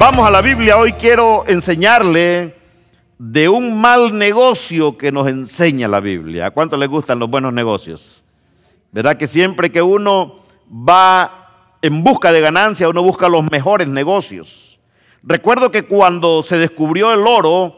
Vamos a la Biblia. Hoy quiero enseñarle de un mal negocio que nos enseña la Biblia. ¿A cuánto le gustan los buenos negocios? ¿Verdad que siempre que uno va en busca de ganancia, uno busca los mejores negocios? Recuerdo que cuando se descubrió el oro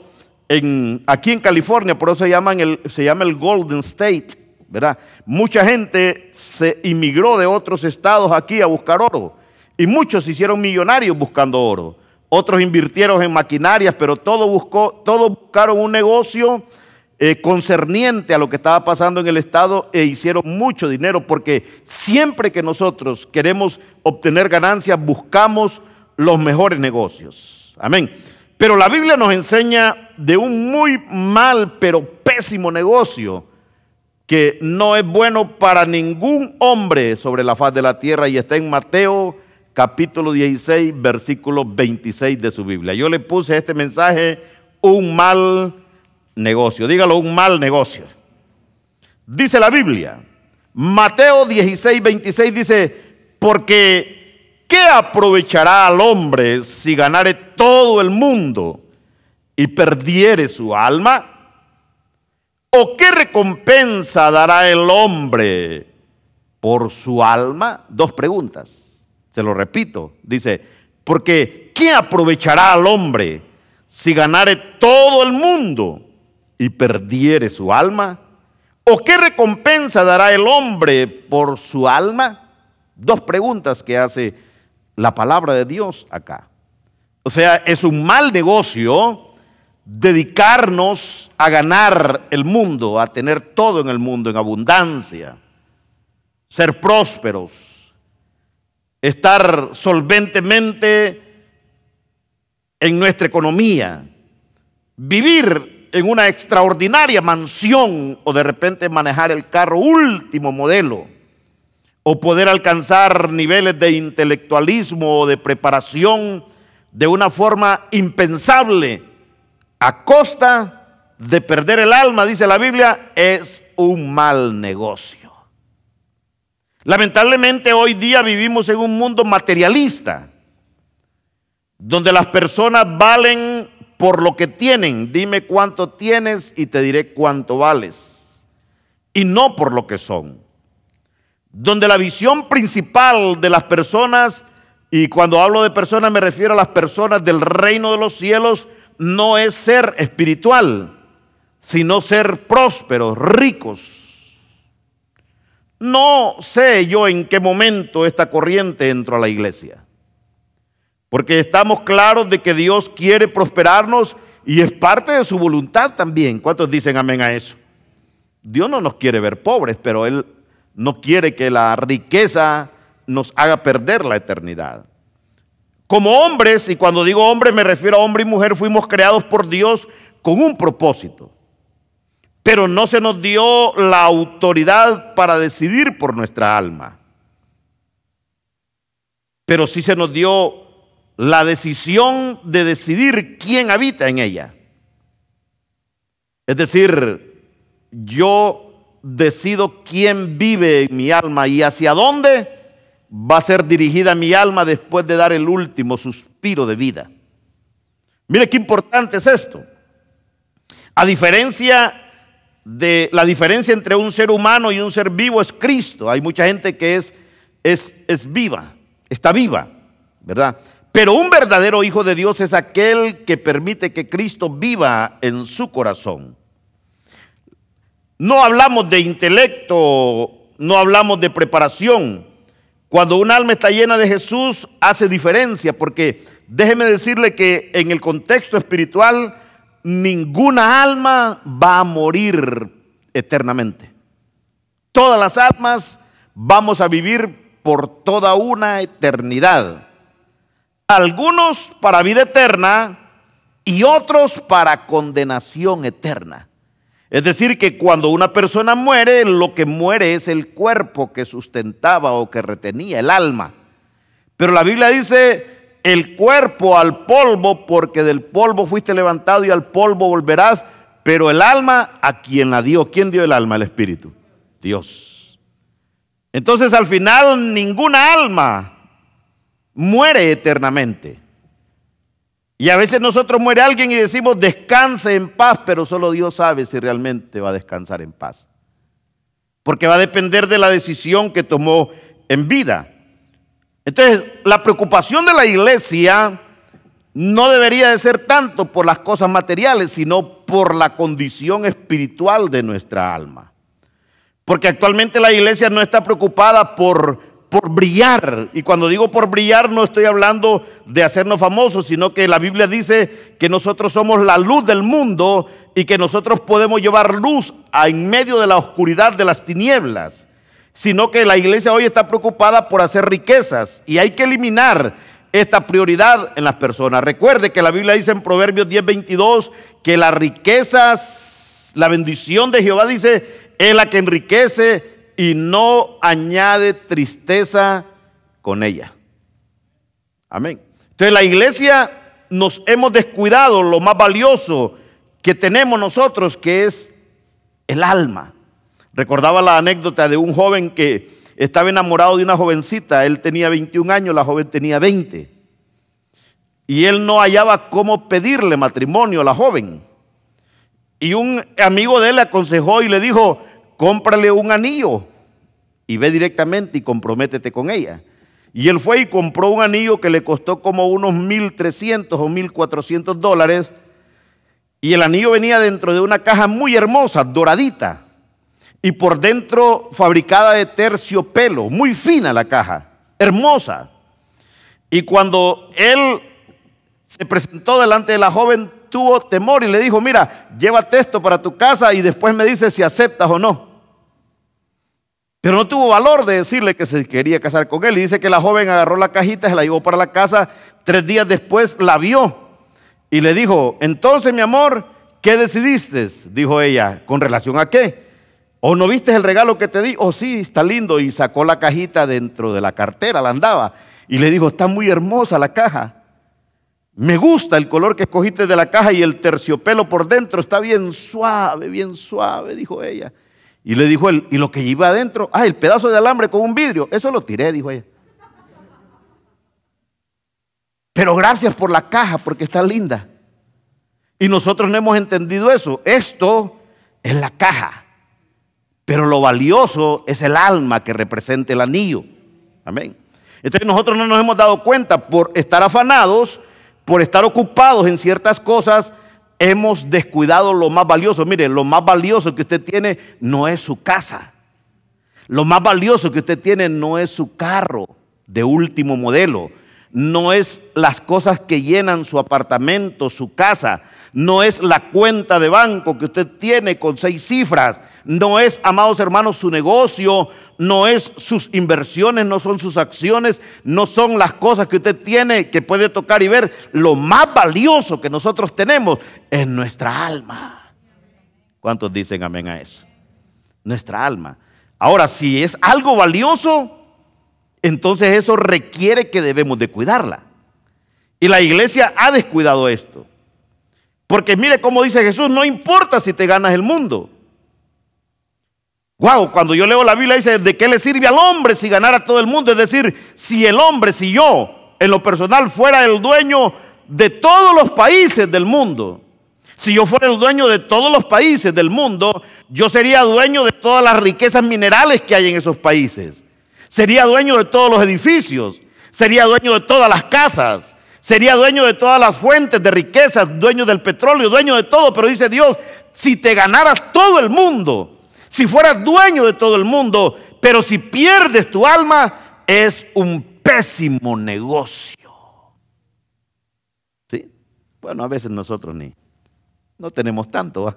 aquí en California, por eso se, se llama el Golden State, ¿verdad? Mucha gente se inmigró de otros estados aquí a buscar oro y muchos se hicieron millonarios buscando oro otros invirtieron en maquinarias, pero todos, buscó, todos buscaron un negocio eh, concerniente a lo que estaba pasando en el Estado e hicieron mucho dinero, porque siempre que nosotros queremos obtener ganancias, buscamos los mejores negocios. Amén. Pero la Biblia nos enseña de un muy mal, pero pésimo negocio, que no es bueno para ningún hombre sobre la faz de la tierra y está en Mateo capítulo 16, versículo 26 de su Biblia. Yo le puse este mensaje, un mal negocio. Dígalo, un mal negocio. Dice la Biblia, Mateo 16, 26 dice, porque ¿qué aprovechará al hombre si ganare todo el mundo y perdiere su alma? ¿O qué recompensa dará el hombre por su alma? Dos preguntas. Se lo repito, dice, porque ¿qué aprovechará al hombre si ganare todo el mundo y perdiere su alma? ¿O qué recompensa dará el hombre por su alma? Dos preguntas que hace la palabra de Dios acá. O sea, es un mal negocio dedicarnos a ganar el mundo, a tener todo en el mundo en abundancia, ser prósperos, estar solventemente en nuestra economía, vivir en una extraordinaria mansión o de repente manejar el carro último modelo o poder alcanzar niveles de intelectualismo o de preparación de una forma impensable a costa de perder el alma, dice la Biblia, es un mal negocio. Lamentablemente hoy día vivimos en un mundo materialista, donde las personas valen por lo que tienen. Dime cuánto tienes y te diré cuánto vales. Y no por lo que son. Donde la visión principal de las personas, y cuando hablo de personas me refiero a las personas del reino de los cielos, no es ser espiritual, sino ser prósperos, ricos no sé yo en qué momento esta corriente entró a la iglesia. Porque estamos claros de que Dios quiere prosperarnos y es parte de su voluntad también. ¿Cuántos dicen amén a eso? Dios no nos quiere ver pobres, pero Él no quiere que la riqueza nos haga perder la eternidad. Como hombres, y cuando digo hombres me refiero a hombre y mujer, fuimos creados por Dios con un propósito pero no se nos dio la autoridad para decidir por nuestra alma. Pero sí se nos dio la decisión de decidir quién habita en ella. Es decir, yo decido quién vive en mi alma y hacia dónde va a ser dirigida mi alma después de dar el último suspiro de vida. Mire qué importante es esto. A diferencia de la diferencia entre un ser humano y un ser vivo es Cristo. Hay mucha gente que es, es, es viva, está viva, ¿verdad? Pero un verdadero hijo de Dios es aquel que permite que Cristo viva en su corazón. No hablamos de intelecto, no hablamos de preparación. Cuando un alma está llena de Jesús hace diferencia, porque déjeme decirle que en el contexto espiritual ninguna alma va a morir eternamente. Todas las almas vamos a vivir por toda una eternidad. Algunos para vida eterna y otros para condenación eterna. Es decir, que cuando una persona muere, lo que muere es el cuerpo que sustentaba o que retenía el alma. Pero la Biblia dice, el cuerpo al polvo, porque del polvo fuiste levantado y al polvo volverás, pero el alma a quien la dio. ¿Quién dio el alma? El Espíritu. Dios. Entonces al final ninguna alma muere eternamente. Y a veces nosotros muere alguien y decimos descanse en paz, pero solo Dios sabe si realmente va a descansar en paz. Porque va a depender de la decisión que tomó en vida. Entonces, la preocupación de la iglesia no debería de ser tanto por las cosas materiales, sino por la condición espiritual de nuestra alma. Porque actualmente la iglesia no está preocupada por, por brillar. Y cuando digo por brillar no estoy hablando de hacernos famosos, sino que la Biblia dice que nosotros somos la luz del mundo y que nosotros podemos llevar luz en medio de la oscuridad de las tinieblas. Sino que la iglesia hoy está preocupada por hacer riquezas y hay que eliminar esta prioridad en las personas. Recuerde que la Biblia dice en Proverbios 10:22 que las riquezas, la bendición de Jehová dice, es la que enriquece y no añade tristeza con ella. Amén. Entonces la iglesia nos hemos descuidado lo más valioso que tenemos nosotros, que es el alma. Recordaba la anécdota de un joven que estaba enamorado de una jovencita, él tenía 21 años, la joven tenía 20. Y él no hallaba cómo pedirle matrimonio a la joven. Y un amigo de él le aconsejó y le dijo, cómprale un anillo y ve directamente y comprométete con ella. Y él fue y compró un anillo que le costó como unos 1.300 o 1.400 dólares. Y el anillo venía dentro de una caja muy hermosa, doradita y por dentro fabricada de terciopelo, muy fina la caja, hermosa. Y cuando él se presentó delante de la joven, tuvo temor y le dijo, mira, llévate esto para tu casa y después me dices si aceptas o no. Pero no tuvo valor de decirle que se quería casar con él. Y dice que la joven agarró la cajita, se la llevó para la casa, tres días después la vio y le dijo, entonces mi amor, ¿qué decidiste? Dijo ella, ¿con relación a qué? ¿O no viste el regalo que te di? Oh, sí, está lindo. Y sacó la cajita dentro de la cartera, la andaba. Y le dijo, está muy hermosa la caja. Me gusta el color que escogiste de la caja y el terciopelo por dentro está bien suave, bien suave, dijo ella. Y le dijo él, ¿y lo que iba adentro? Ah, el pedazo de alambre con un vidrio. Eso lo tiré, dijo ella. Pero gracias por la caja porque está linda. Y nosotros no hemos entendido eso. Esto es la caja. Pero lo valioso es el alma que representa el anillo. Amén. Entonces nosotros no nos hemos dado cuenta por estar afanados, por estar ocupados en ciertas cosas, hemos descuidado lo más valioso. Mire, lo más valioso que usted tiene no es su casa. Lo más valioso que usted tiene no es su carro de último modelo no es las cosas que llenan su apartamento, su casa, no es la cuenta de banco que usted tiene con seis cifras, no es, amados hermanos, su negocio, no es sus inversiones, no son sus acciones, no son las cosas que usted tiene que puede tocar y ver. Lo más valioso que nosotros tenemos es nuestra alma. ¿Cuántos dicen amén a eso? Nuestra alma. Ahora, si es algo valioso, entonces eso requiere que debemos de cuidarla. Y la iglesia ha descuidado esto. Porque mire cómo dice Jesús, no importa si te ganas el mundo. Wow, cuando yo leo la Biblia dice, ¿de qué le sirve al hombre si ganara todo el mundo? Es decir, si el hombre, si yo, en lo personal, fuera el dueño de todos los países del mundo, si yo fuera el dueño de todos los países del mundo, yo sería dueño de todas las riquezas minerales que hay en esos países. Sería dueño de todos los edificios, sería dueño de todas las casas, sería dueño de todas las fuentes de riqueza, dueño del petróleo, dueño de todo. Pero dice Dios, si te ganaras todo el mundo, si fueras dueño de todo el mundo, pero si pierdes tu alma, es un pésimo negocio. ¿Sí? Bueno, a veces nosotros ni, no tenemos tanto,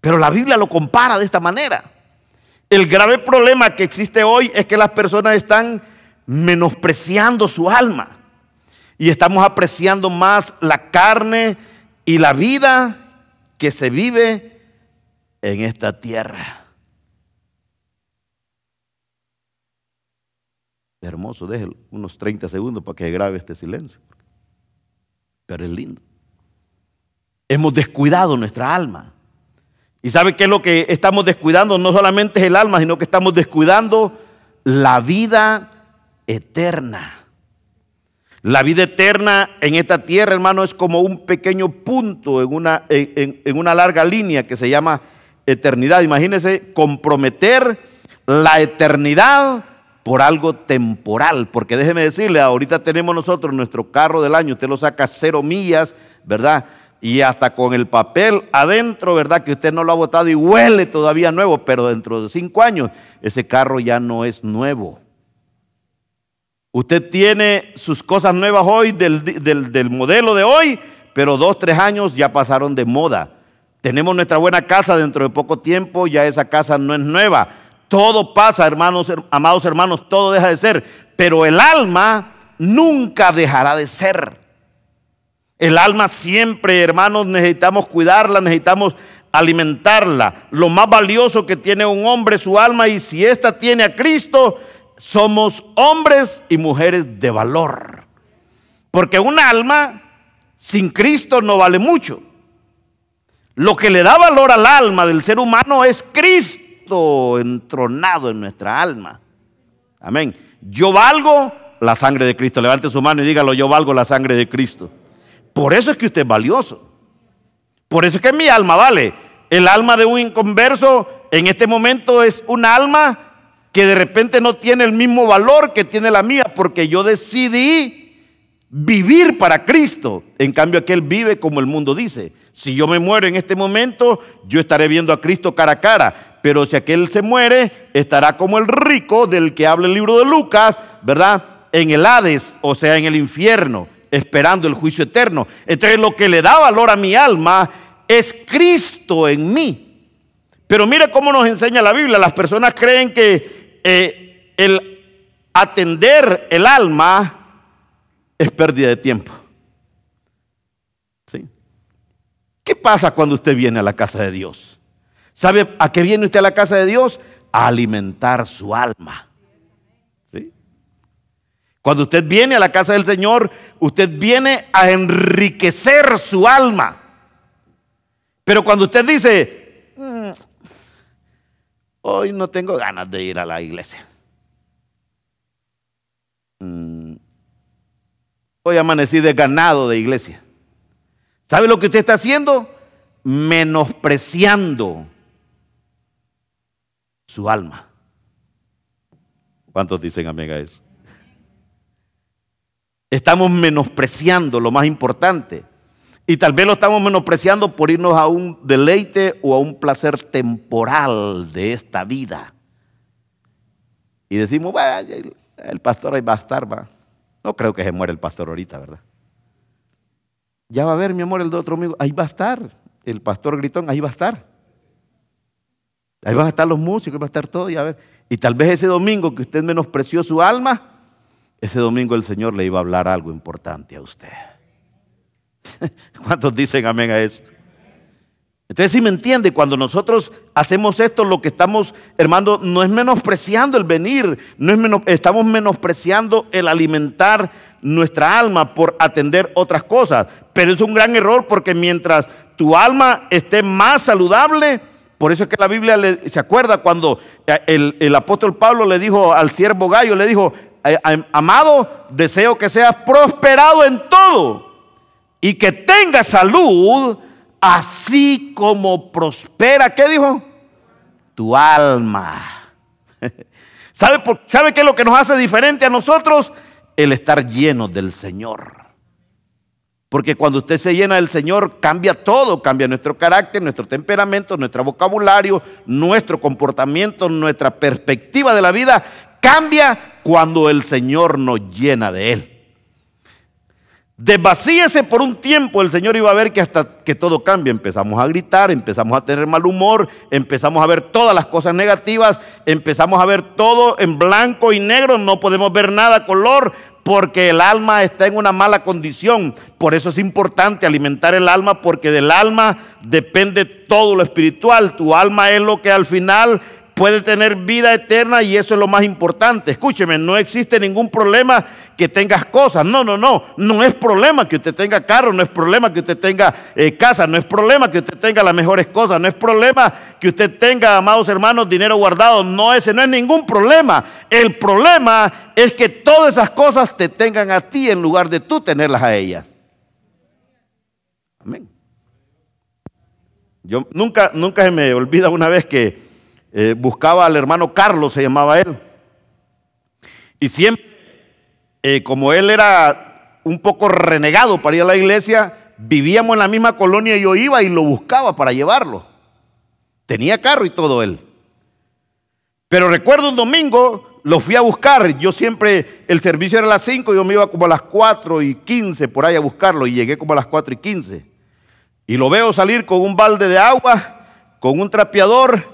pero la Biblia lo compara de esta manera. El grave problema que existe hoy es que las personas están menospreciando su alma y estamos apreciando más la carne y la vida que se vive en esta tierra. Hermoso, deje unos 30 segundos para que grabe este silencio. Pero es lindo. Hemos descuidado nuestra alma. ¿Y sabe qué es lo que estamos descuidando? No solamente es el alma, sino que estamos descuidando la vida eterna. La vida eterna en esta tierra, hermano, es como un pequeño punto en una, en, una larga línea que se llama eternidad. Imagínese comprometer la eternidad por algo temporal, porque déjeme decirle, ahorita tenemos nosotros nuestro carro del año, usted lo saca cero millas, ¿verdad? Y hasta con el papel adentro, ¿verdad? Que usted no lo ha botado y huele todavía nuevo, pero dentro de cinco años ese carro ya no es nuevo. Usted tiene sus cosas nuevas hoy del, del modelo de hoy, pero dos, tres años ya pasaron de moda. Tenemos nuestra buena casa dentro de poco tiempo, ya esa casa no es nueva todo pasa, hermanos, amados hermanos, todo deja de ser. Pero el alma nunca dejará de ser. El alma siempre, hermanos, necesitamos cuidarla, necesitamos alimentarla. Lo más valioso que tiene un hombre es su alma y si ésta tiene a Cristo, somos hombres y mujeres de valor. Porque un alma sin Cristo no vale mucho. Lo que le da valor al alma del ser humano es Cristo entronado en nuestra alma. Amén. Yo valgo la sangre de Cristo. Levante su mano y dígalo, yo valgo la sangre de Cristo. Por eso es que usted es valioso. Por eso es que mi alma vale. El alma de un inconverso en este momento es un alma que de repente no tiene el mismo valor que tiene la mía porque yo decidí vivir para Cristo. En cambio, aquel vive como el mundo dice. Si yo me muero en este momento, yo estaré viendo a Cristo cara a cara. Pero si aquel se muere, estará como el rico del que habla el libro de Lucas, ¿verdad? En el Hades, o sea, en el infierno, esperando el juicio eterno. Entonces, lo que le da valor a mi alma es Cristo en mí. Pero mire cómo nos enseña la Biblia. Las personas creen que eh, el atender el alma es pérdida de tiempo. ¿Sí? ¿Qué pasa cuando usted viene a la casa de Dios? ¿Sabe a qué viene usted a la casa de Dios? A alimentar su alma. Cuando usted viene a la casa del Señor, usted viene a enriquecer su alma. Pero cuando usted dice, mm, hoy no tengo ganas de ir a la iglesia. Mm, Hoy amanecí desganado de iglesia. ¿Sabe lo que usted está haciendo? Menospreciando su alma. ¿Cuántos dicen amén a eso? Estamos menospreciando lo más importante. Y tal vez lo estamos menospreciando por irnos a un deleite o a un placer temporal de esta vida. Y decimos, el pastor ahí va a estar, va. No creo que se muera el pastor ahorita, ¿verdad? Ya va a ver, mi amor, el de otro amigo. Ahí va a estar. El pastor gritón, ahí va a estar. Ahí van a estar los músicos, va a estar todo. A ver. y tal vez ese domingo que usted menospreció su alma, ese domingo el Señor le iba a hablar algo importante a usted. ¿Cuántos dicen amén a eso? Entonces, si me entiende, cuando nosotros hacemos esto, lo que estamos, hermano, no es menospreciando el venir, no es estamos menospreciando el alimentar nuestra alma por atender otras cosas. Pero es un gran error porque mientras tu alma esté más saludable, por eso es que la Biblia se acuerda cuando eh, el, el apóstol Pablo le dijo al siervo Gallo, le dijo, amado, deseo que seas prosperado en todo y que tengas salud así como prospera, ¿qué dijo? Tu alma. ¿Sabe, ¿Sabe qué es lo que nos hace diferente a nosotros? El estar lleno del Señor. Porque cuando usted se llena del Señor, cambia todo, cambia nuestro carácter, nuestro temperamento, nuestro vocabulario, nuestro comportamiento, nuestra perspectiva de la vida, cambia cuando el Señor nos llena de Él. Desvacíese por un tiempo, el Señor iba a ver que hasta que todo cambia. Empezamos a gritar, empezamos a tener mal humor, empezamos a ver todas las cosas negativas, empezamos a ver todo en blanco y negro, no podemos ver nada color porque el alma está en una mala condición. Por eso es importante alimentar el alma porque del alma depende todo lo espiritual. Tu alma es lo que al final puede tener vida eterna y eso es lo más importante. Escúcheme, no existe ningún problema que tengas cosas. No, no, no. No es problema que usted tenga carro, no es problema que usted tenga eh, casa, no es problema que usted tenga las mejores cosas, no es problema que usted tenga, amados hermanos, dinero guardado. No, ese no es ningún problema. El problema es que todas esas cosas te tengan a ti en lugar de tú tenerlas a ellas. Amén. Yo nunca, nunca se me olvida una vez que eh, buscaba al hermano Carlos, se llamaba él. Y siempre, eh, como él era un poco renegado para ir a la iglesia, vivíamos en la misma colonia y yo iba y lo buscaba para llevarlo. Tenía carro y todo él. Pero recuerdo un domingo, lo fui a buscar. Yo siempre, el servicio era a las 5, yo me iba como a las 4 y 15 por ahí a buscarlo y llegué como a las 4 y 15. Y lo veo salir con un balde de agua, con un trapeador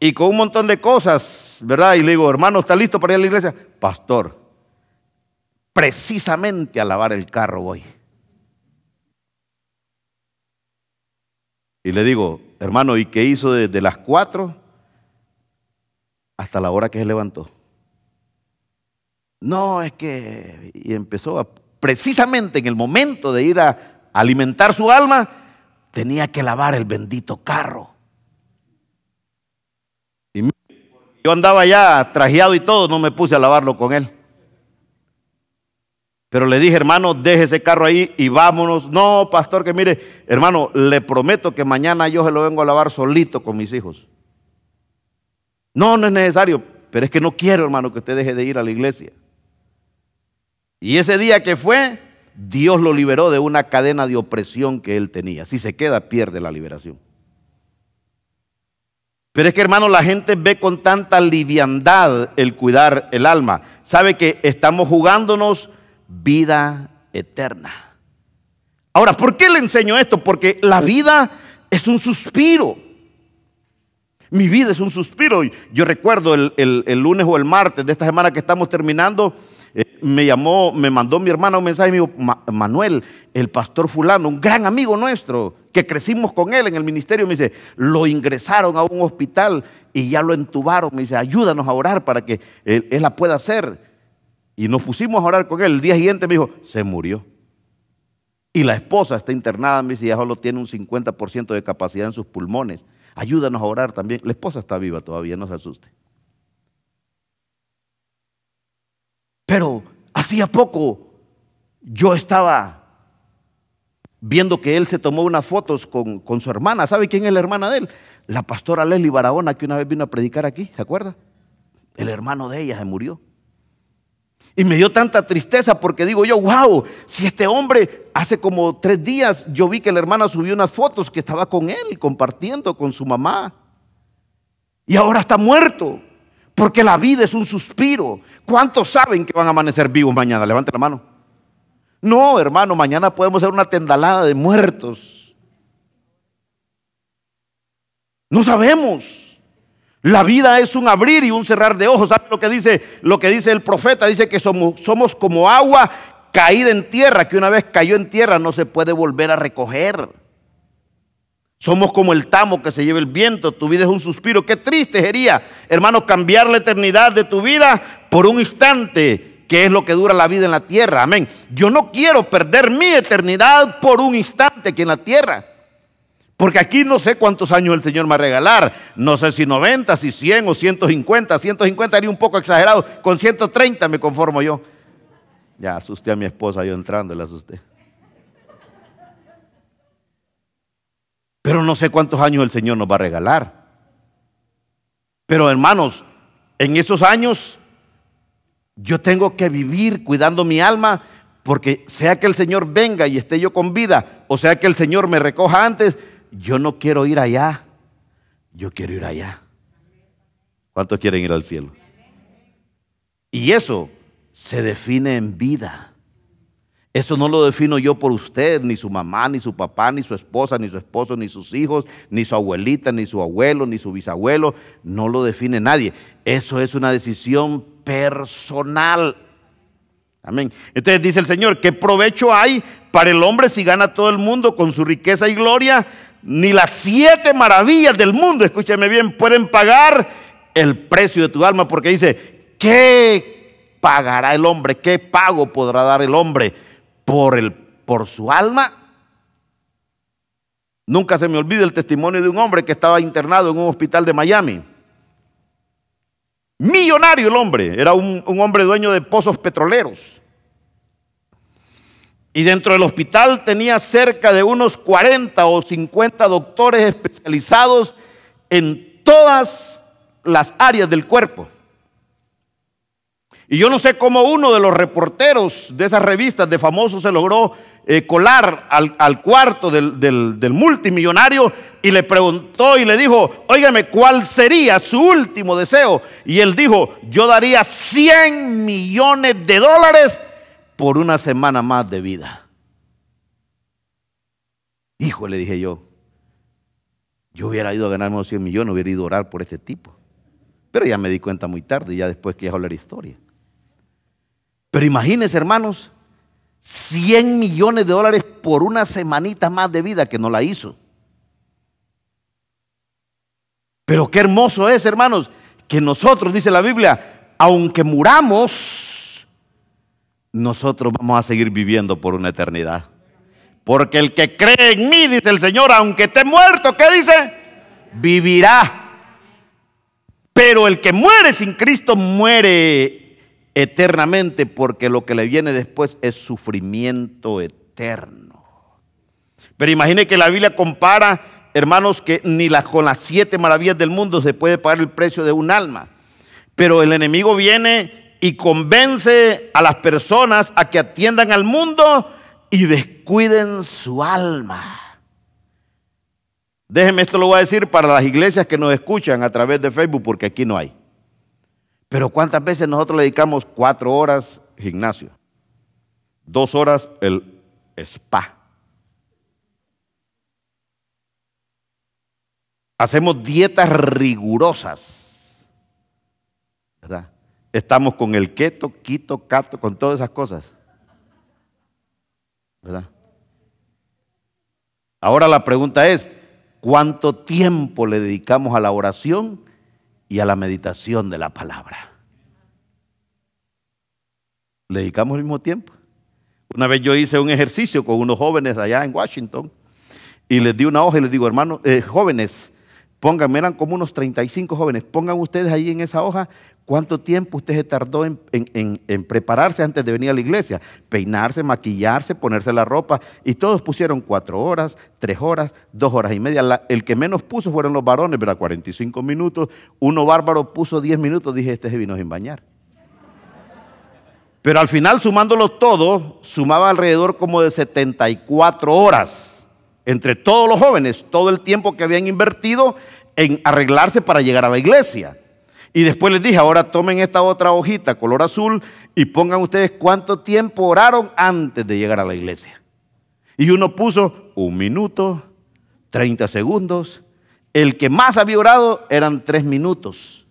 y con un montón de cosas, ¿verdad? Y le digo, hermano, ¿está listo para ir a la iglesia? Pastor, precisamente a lavar el carro voy. Y le digo, hermano, ¿y qué hizo desde las cuatro hasta la hora que se levantó? No, es que... Y empezó a, precisamente en el momento de ir a alimentar su alma, tenía que lavar el bendito carro. Y yo andaba ya trajeado y todo, no me puse a lavarlo con él. Pero le dije, hermano, deje ese carro ahí y vámonos. No, pastor, que mire, hermano, le prometo que mañana yo se lo vengo a lavar solito con mis hijos. No, no es necesario, pero es que no quiero, hermano, que usted deje de ir a la iglesia. Y ese día que fue, Dios lo liberó de una cadena de opresión que él tenía. Si se queda, pierde la liberación. Pero es que hermano, la gente ve con tanta liviandad el cuidar el alma. Sabe que estamos jugándonos vida eterna. Ahora, ¿por qué le enseño esto? Porque la vida es un suspiro. Mi vida es un suspiro. Yo recuerdo el, el lunes o el martes de esta semana que estamos terminando, eh, me llamó, me mandó mi hermana un mensaje y me dijo, Manuel, el pastor fulano, un gran amigo nuestro, que crecimos con él en el ministerio, me dice, lo ingresaron a un hospital y ya lo entubaron, me dice, ayúdanos a orar para que él, la pueda hacer. Y nos pusimos a orar con él. El día siguiente me dijo, se murió. Y la esposa está internada, me dice, ya solo tiene un 50% de capacidad en sus pulmones. Ayúdanos a orar también. La esposa está viva todavía, no se asuste. Pero hacía poco yo estaba viendo que él se tomó unas fotos con, su hermana. ¿Sabe quién es la hermana de él? La pastora Leslie Barahona, que una vez vino a predicar aquí, ¿se acuerda? El hermano de ella se murió. Y me dio tanta tristeza porque digo yo, wow, si este hombre hace como tres días yo vi que la hermana subió unas fotos que estaba con él, compartiendo con su mamá. Y ahora está muerto. Porque la vida es un suspiro. ¿Cuántos saben que van a amanecer vivos mañana? Levante la mano. No, hermano, mañana podemos ser una tendalada de muertos. No sabemos. La vida es un abrir y un cerrar de ojos. ¿Sabe lo que dice, lo que dice el profeta? Dice que somos, somos como agua caída en tierra, que una vez cayó en tierra no se puede volver a recoger. Somos como el tamo que se lleva el viento. Tu vida es un suspiro. Qué triste sería, hermano, cambiar la eternidad de tu vida por un instante, que es lo que dura la vida en la tierra. Amén. Yo no quiero perder mi eternidad por un instante aquí en la tierra. Porque aquí no sé cuántos años el Señor me va a regalar. No sé si 90, si 100 o 150. 150 haría un poco exagerado. Con 130 me conformo yo. Ya asusté a mi esposa yo entrando, la asusté. Pero no sé cuántos años el Señor nos va a regalar. Pero hermanos, en esos años yo tengo que vivir cuidando mi alma porque sea que el Señor venga y esté yo con vida, o sea que el Señor me recoja antes, yo no quiero ir allá, yo quiero ir allá. ¿Cuántos quieren ir al cielo? Y eso se define en vida. Eso no lo defino yo por usted, ni su mamá, ni su papá, ni su esposa, ni su esposo, ni sus hijos, ni su abuelita, ni su abuelo, ni su bisabuelo. No lo define nadie. Eso es una decisión personal. Amén. Entonces dice el Señor, ¿qué provecho hay para el hombre si gana todo el mundo con su riqueza y gloria? Ni las siete maravillas del mundo, escúcheme bien, pueden pagar el precio de tu alma, porque dice, ¿qué pagará el hombre? ¿Qué pago podrá dar el hombre por, el, por su alma? Nunca se me olvida el testimonio de un hombre que estaba internado en un hospital de Miami. Millonario el hombre, era un, un hombre dueño de pozos petroleros. Y dentro del hospital tenía cerca de unos 40 o 50 doctores especializados en todas las áreas del cuerpo. Y yo no sé cómo uno de los reporteros de esas revistas de famosos se logró eh, colar al, cuarto del, multimillonario y le preguntó y le dijo, óigame, ¿cuál sería su último deseo? Y él dijo, yo daría 100 millones de dólares por una semana más de vida. Hijo, le dije yo, yo hubiera ido a ganarme los 100 millones, hubiera ido a orar por este tipo. Pero ya me di cuenta muy tarde, ya después que ya hablar historia. Pero imagínense, hermanos, 100 millones de dólares por una semanita más de vida que no la hizo. Pero qué hermoso es, hermanos, que nosotros, dice la Biblia, aunque muramos, nosotros vamos a seguir viviendo por una eternidad. Porque el que cree en mí, dice el Señor, aunque esté muerto, ¿qué dice? Vivirá. Pero el que muere sin Cristo muere eternamente porque lo que le viene después es sufrimiento eterno. Pero imagine que la Biblia compara, hermanos, que ni con las siete maravillas del mundo se puede pagar el precio de un alma. Pero el enemigo viene y convence a las personas a que atiendan al mundo y descuiden su alma. Déjenme esto lo voy a decir para las iglesias que nos escuchan a través de Facebook, porque aquí no hay. Pero ¿cuántas veces nosotros le dedicamos cuatro horas gimnasio? Dos horas el spa. Hacemos dietas rigurosas. ¿Verdad? Estamos con el keto, quito, cato, con todas esas cosas. ¿verdad? Ahora la pregunta es, ¿cuánto tiempo le dedicamos a la oración y a la meditación de la palabra? ¿Le dedicamos el mismo tiempo? Una vez yo hice un ejercicio con unos jóvenes allá en Washington y les di una hoja y les digo, hermanos, eh, jóvenes, Pongan, eran como unos 35 jóvenes, pongan ustedes ahí en esa hoja cuánto tiempo usted se tardó en, prepararse antes de venir a la iglesia, peinarse, maquillarse, ponerse la ropa, y todos pusieron cuatro horas, tres horas, dos horas y media. el que menos puso fueron los varones, ¿verdad? 45 minutos, uno bárbaro puso 10 minutos, dije, este se vino sin bañar. Pero al final, sumándolo todo, sumaba alrededor como de 74 horas entre todos los jóvenes, todo el tiempo que habían invertido en arreglarse para llegar a la iglesia. Y después les dije, ahora tomen esta otra hojita color azul y pongan ustedes cuánto tiempo oraron antes de llegar a la iglesia. Y uno puso un minuto, 30 segundos. El que más había orado eran tres minutos.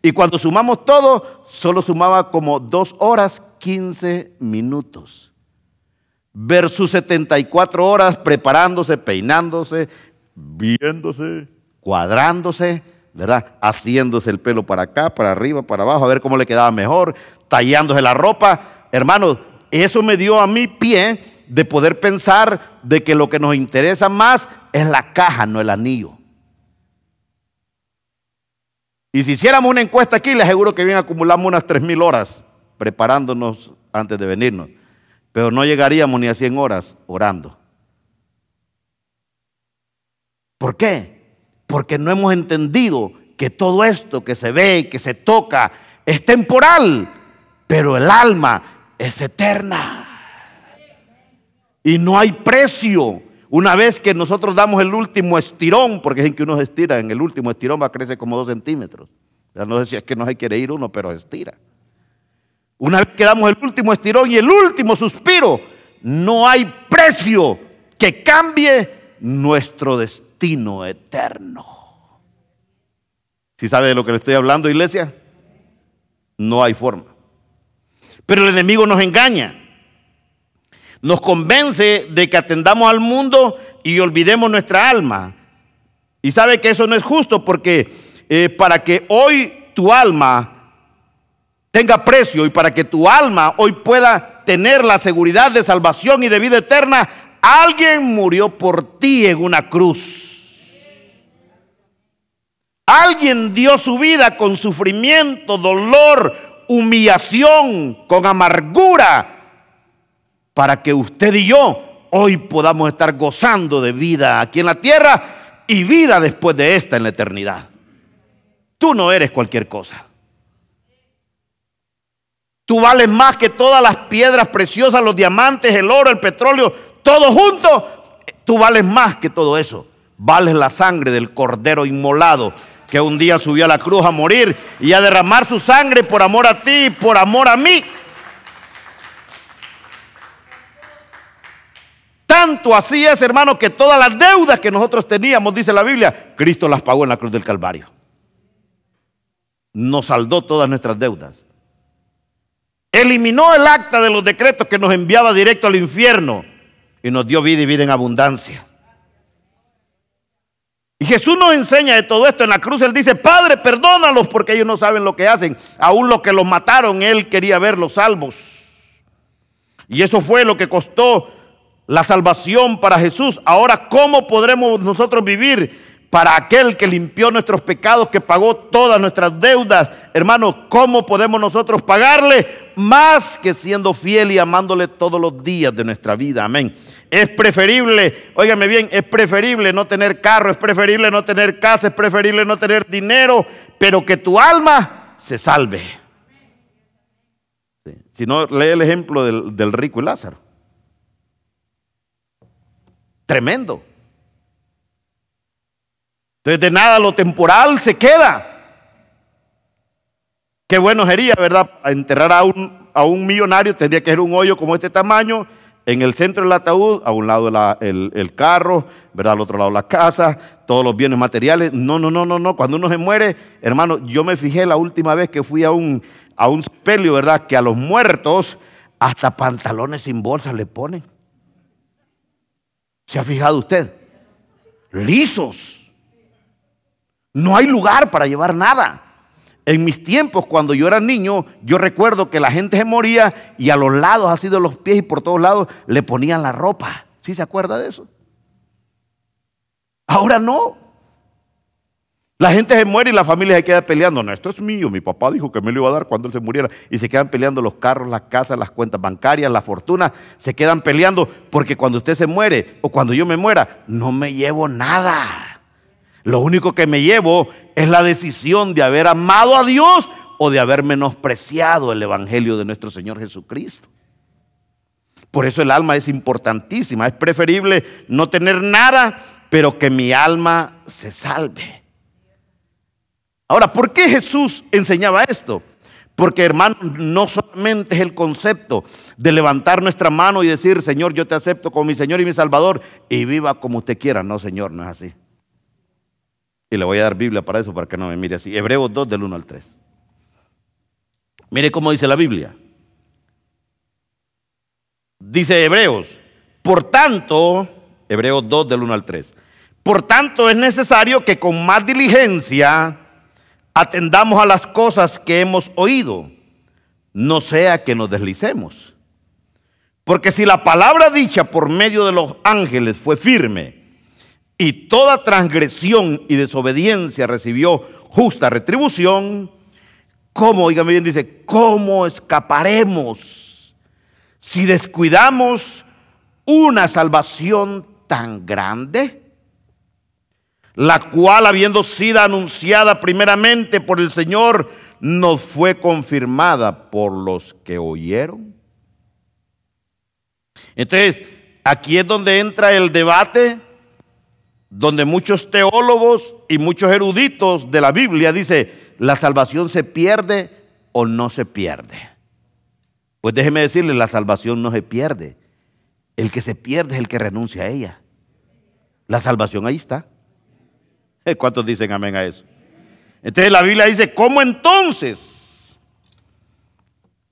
Y cuando sumamos todo, solo sumaba como dos horas, 15 minutos versus 74 horas preparándose, peinándose, viéndose, cuadrándose, ¿verdad? Haciéndose el pelo para acá, para arriba, para abajo, a ver cómo le quedaba mejor, tallándose la ropa. Hermanos, eso me dio a mí pie de poder pensar de que lo que nos interesa más es la caja, no el anillo. Y si hiciéramos una encuesta aquí, les aseguro que bien acumulamos unas 3.000 horas preparándonos antes de venirnos pero no llegaríamos ni a 100 horas orando. ¿Por qué? Porque no hemos entendido que todo esto que se ve y que se toca es temporal, pero el alma es eterna. Y no hay precio. Una vez que nosotros damos el último estirón, porque es en que uno se estira, en el último estirón va a crecer como dos centímetros. Ya no sé si es que no se quiere ir uno, pero se estira. Una vez que damos el último estirón y el último suspiro, no hay precio que cambie nuestro destino eterno. ¿Si sabe de lo que le estoy hablando, iglesia? No hay forma. Pero el enemigo nos engaña. Nos convence de que atendamos al mundo y olvidemos nuestra alma. Y sabe que eso no es justo porque eh, para que hoy tu alma tenga precio y para que tu alma hoy pueda tener la seguridad de salvación y de vida eterna, alguien murió por ti en una cruz. Alguien dio su vida con sufrimiento, dolor, humillación, con amargura, para que usted y yo hoy podamos estar gozando de vida aquí en la tierra y vida después de esta en la eternidad. Tú no eres cualquier cosa. Tú vales más que todas las piedras preciosas, los diamantes, el oro, el petróleo, todo junto. Tú vales más que todo eso. Vales la sangre del cordero inmolado que un día subió a la cruz a morir y a derramar su sangre por amor a ti, por amor a mí. Tanto así es, hermano, que todas las deudas que nosotros teníamos, dice la Biblia, Cristo las pagó en la cruz del Calvario. Nos saldó todas nuestras deudas. Eliminó el acta de los decretos que nos enviaba directo al infierno y nos dio vida y vida en abundancia. Y Jesús nos enseña de todo esto en la cruz. Él dice, Padre, perdónalos porque ellos no saben lo que hacen. Aún los que los mataron, Él quería verlos salvos. Y eso fue lo que costó la salvación para Jesús. Ahora, ¿cómo podremos nosotros vivir para aquel que limpió nuestros pecados, que pagó todas nuestras deudas? Hermano, ¿cómo podemos nosotros pagarle más que siendo fiel y amándole todos los días de nuestra vida? Amén. Es preferible, óigame bien, es preferible no tener carro, es preferible no tener casa, es preferible no tener dinero, pero que tu alma se salve. Si no, lee el ejemplo del, del rico y Lázaro. Tremendo. Entonces de nada lo temporal se queda. Qué bueno sería, ¿verdad? Enterrar a un, a un millonario tendría que ser un hoyo como este tamaño en el centro del ataúd, a un lado el, carro, ¿verdad? Al otro lado la casa, todos los bienes materiales. No, no, no, no, no. Cuando uno se muere, hermano, yo me fijé la última vez que fui a un, a un sepelio, ¿verdad? Que a los muertos hasta pantalones sin bolsas le ponen. ¿Se ha fijado usted? Lisos. No hay lugar para llevar nada. En mis tiempos, cuando yo era niño, yo recuerdo que la gente se moría y a los lados, así de los pies y por todos lados, le ponían la ropa. ¿Sí se acuerda de eso? Ahora no. La gente se muere y la familia se queda peleando. No, esto es mío. Mi papá dijo que me lo iba a dar cuando él se muriera. Y se quedan peleando los carros, las casas, las cuentas bancarias, la fortuna. Se quedan peleando porque cuando usted se muere o cuando yo me muera, no me llevo nada. Lo único que me llevo es la decisión de haber amado a Dios o de haber menospreciado el Evangelio de nuestro Señor Jesucristo. Por eso el alma es importantísima. Es preferible no tener nada, pero que mi alma se salve. Ahora, ¿por qué Jesús enseñaba esto? Porque hermano, no solamente es el concepto de levantar nuestra mano y decir, Señor, yo te acepto como mi Señor y mi Salvador y viva como usted quiera. No, Señor, no es así. Y le voy a dar Biblia para eso, para que no me mire así. Hebreos 2 del 1 al 3. Mire cómo dice la Biblia. Dice Hebreos, por tanto, Hebreos 2 del 1 al 3. Por tanto es necesario que con más diligencia atendamos a las cosas que hemos oído, no sea que nos deslicemos. Porque si la palabra dicha por medio de los ángeles fue firme, y toda transgresión y desobediencia recibió justa retribución, ¿cómo, oígame bien, dice, cómo escaparemos si descuidamos una salvación tan grande? La cual, habiendo sido anunciada primeramente por el Señor, nos fue confirmada por los que oyeron. Entonces, aquí es donde entra el debate donde muchos teólogos y muchos eruditos de la Biblia dice, la salvación se pierde o no se pierde. Pues déjeme decirle, la salvación no se pierde. El que se pierde es el que renuncia a ella. La salvación ahí está. ¿Cuántos dicen amén a eso? Entonces la Biblia dice, ¿cómo entonces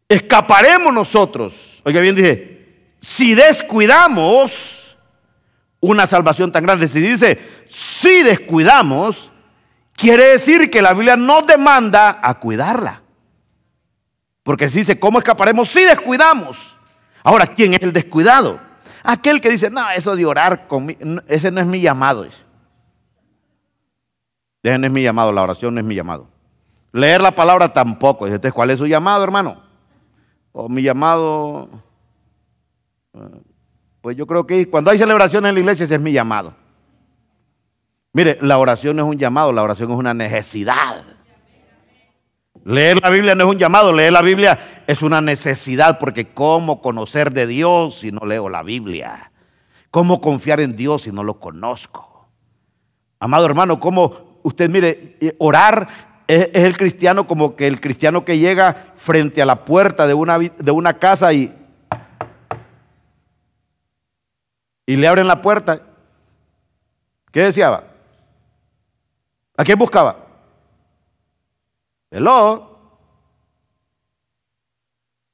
escaparemos nosotros? Oiga bien, dice, si descuidamos una salvación tan grande. Si dice, si descuidamos, quiere decir que la Biblia nos demanda a cuidarla. Porque si dice, ¿cómo escaparemos si descuidamos? Ahora, ¿quién es el descuidado? Aquel que dice, no, eso de orar conmigo, ese no es mi llamado. Ese no es mi llamado, la oración no es mi llamado. Leer la palabra tampoco. Entonces, ¿cuál es su llamado, hermano? O mi llamado, pues yo creo que cuando hay celebraciones en la iglesia ese es mi llamado. Mire, la oración no es un llamado, la oración es una necesidad. Leer la Biblia no es un llamado, leer la Biblia es una necesidad, porque ¿cómo conocer de Dios si no leo la Biblia? ¿Cómo confiar en Dios si no lo conozco? Amado hermano, ¿cómo usted mire, eh, orar es, el cristiano como que el cristiano que llega frente a la puerta de una, de una casa y, y le abren la puerta? ¿Qué deseaba? ¿A quién buscaba? Hello.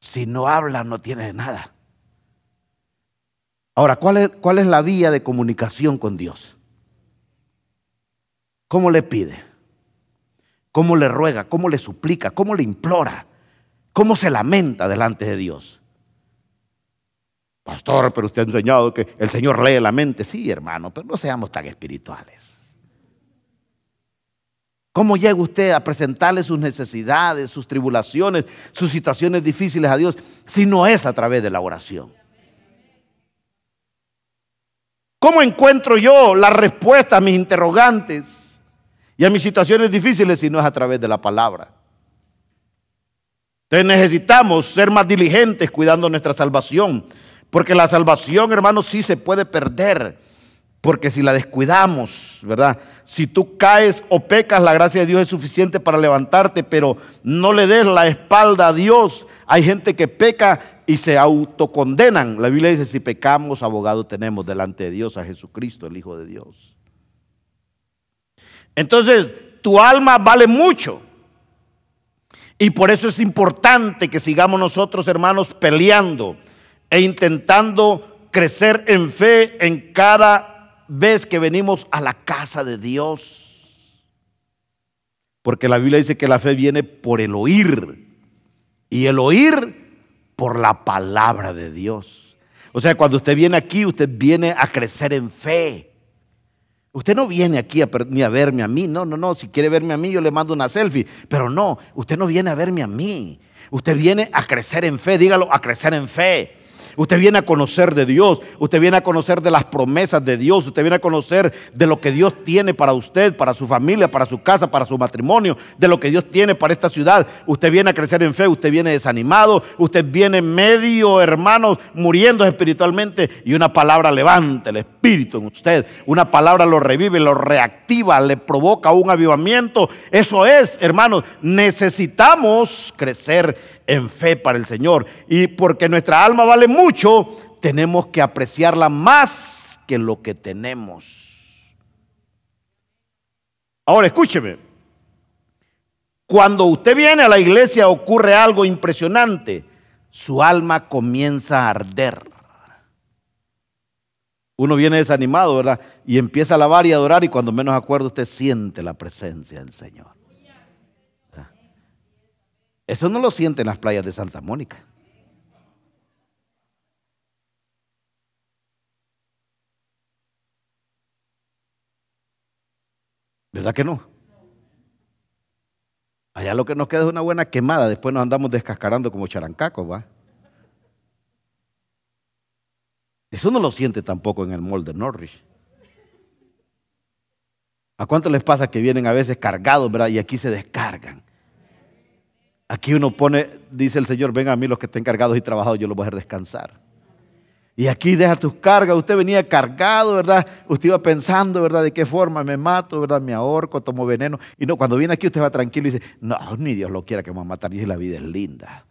Si no habla, no tiene nada. Ahora, ¿cuál es, ¿cuál es la vía de comunicación con Dios? ¿Cómo le pide? ¿Cómo le ruega? ¿Cómo le suplica? ¿Cómo le implora? ¿Cómo se lamenta delante de Dios? Pastor, pero usted ha enseñado que el Señor lee la mente. Sí, hermano, pero no seamos tan espirituales. ¿Cómo llega usted a presentarle sus necesidades, sus tribulaciones, sus situaciones difíciles a Dios si no es a través de la oración? ¿Cómo encuentro yo la respuesta a mis interrogantes y a mis situaciones difíciles si no es a través de la palabra? Entonces necesitamos ser más diligentes cuidando nuestra salvación, porque la salvación, hermanos, sí se puede perder porque si la descuidamos, ¿verdad? Si tú caes o pecas, la gracia de Dios es suficiente para levantarte, pero no le des la espalda a Dios. Hay gente que peca y se autocondenan. La Biblia dice, si pecamos, abogado tenemos delante de Dios a Jesucristo, el Hijo de Dios. Entonces, tu alma vale mucho. Y por eso es importante que sigamos nosotros, hermanos, peleando e intentando crecer en fe en cada vez que venimos a la casa de Dios. Porque la Biblia dice que la fe viene por el oír y el oír por la palabra de Dios. O sea, cuando usted viene aquí, usted viene a crecer en fe. Usted no viene aquí ni a verme a mí, no, no, no. Si quiere verme a mí, yo le mando una selfie. Pero no, usted no viene a verme a mí. Usted viene a crecer en fe, dígalo, a crecer en fe. Usted viene a conocer de Dios, usted viene a conocer de las promesas de Dios, usted viene a conocer de lo que Dios tiene para usted, para su familia, para su casa, para su matrimonio, de lo que Dios tiene para esta ciudad. Usted viene a crecer en fe, usted viene desanimado, usted viene medio, hermanos, muriendo espiritualmente y una palabra levanta el espíritu en usted. Una palabra lo revive, lo reactiva, le provoca un avivamiento. Eso es, hermanos, necesitamos crecer en fe para el Señor. Y porque nuestra alma vale mucho, tenemos que apreciarla más que lo que tenemos. Ahora escúcheme. Cuando usted viene a la iglesia ocurre algo impresionante. Su alma comienza a arder. Uno viene desanimado, ¿verdad? Y empieza a alabar y adorar y cuando menos acuerdo usted siente la presencia del Señor. Eso no lo siente en las playas de Santa Mónica. ¿Verdad que no? Allá lo que nos queda es una buena quemada, después nos andamos descascarando como charancacos, ¿va? Eso no lo siente tampoco en el molde Norris. ¿A cuánto les pasa que vienen a veces cargados, verdad? Y aquí se descargan. Aquí uno pone, dice el Señor, vengan a mí los que estén cargados y trabajados, yo los voy a dejar descansar. Y aquí deja tus cargas. Usted venía cargado, ¿verdad? Usted iba pensando, ¿verdad? De qué forma me mato, ¿verdad? Me ahorco, tomo veneno. Y no, cuando viene aquí usted va tranquilo y dice, no, ni Dios lo quiera que me va a matar. Y la vida es linda.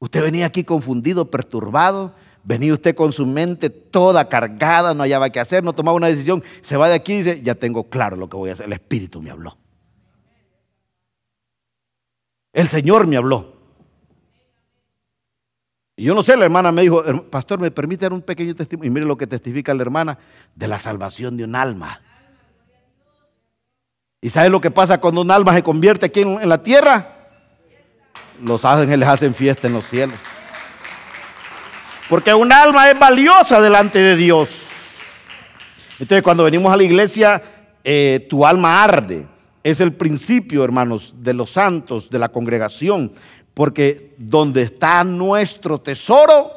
Usted venía aquí confundido, perturbado. Venía usted con su mente toda cargada, no hallaba qué hacer, no tomaba una decisión. Se va de aquí y dice, ya tengo claro lo que voy a hacer. El Espíritu me habló. El Señor me habló. Y yo no sé, la hermana me dijo, pastor, ¿me permite dar un pequeño testimonio? Y mire lo que testifica la hermana de la salvación de un alma. ¿Y sabe lo que pasa cuando un alma se convierte aquí en, en la tierra? Los ángeles hacen fiesta en los cielos. Porque un alma es valiosa delante de Dios. Entonces cuando venimos a la iglesia, eh, tu alma arde. Es el principio, hermanos, de los santos, de la congregación. Porque donde está nuestro tesoro,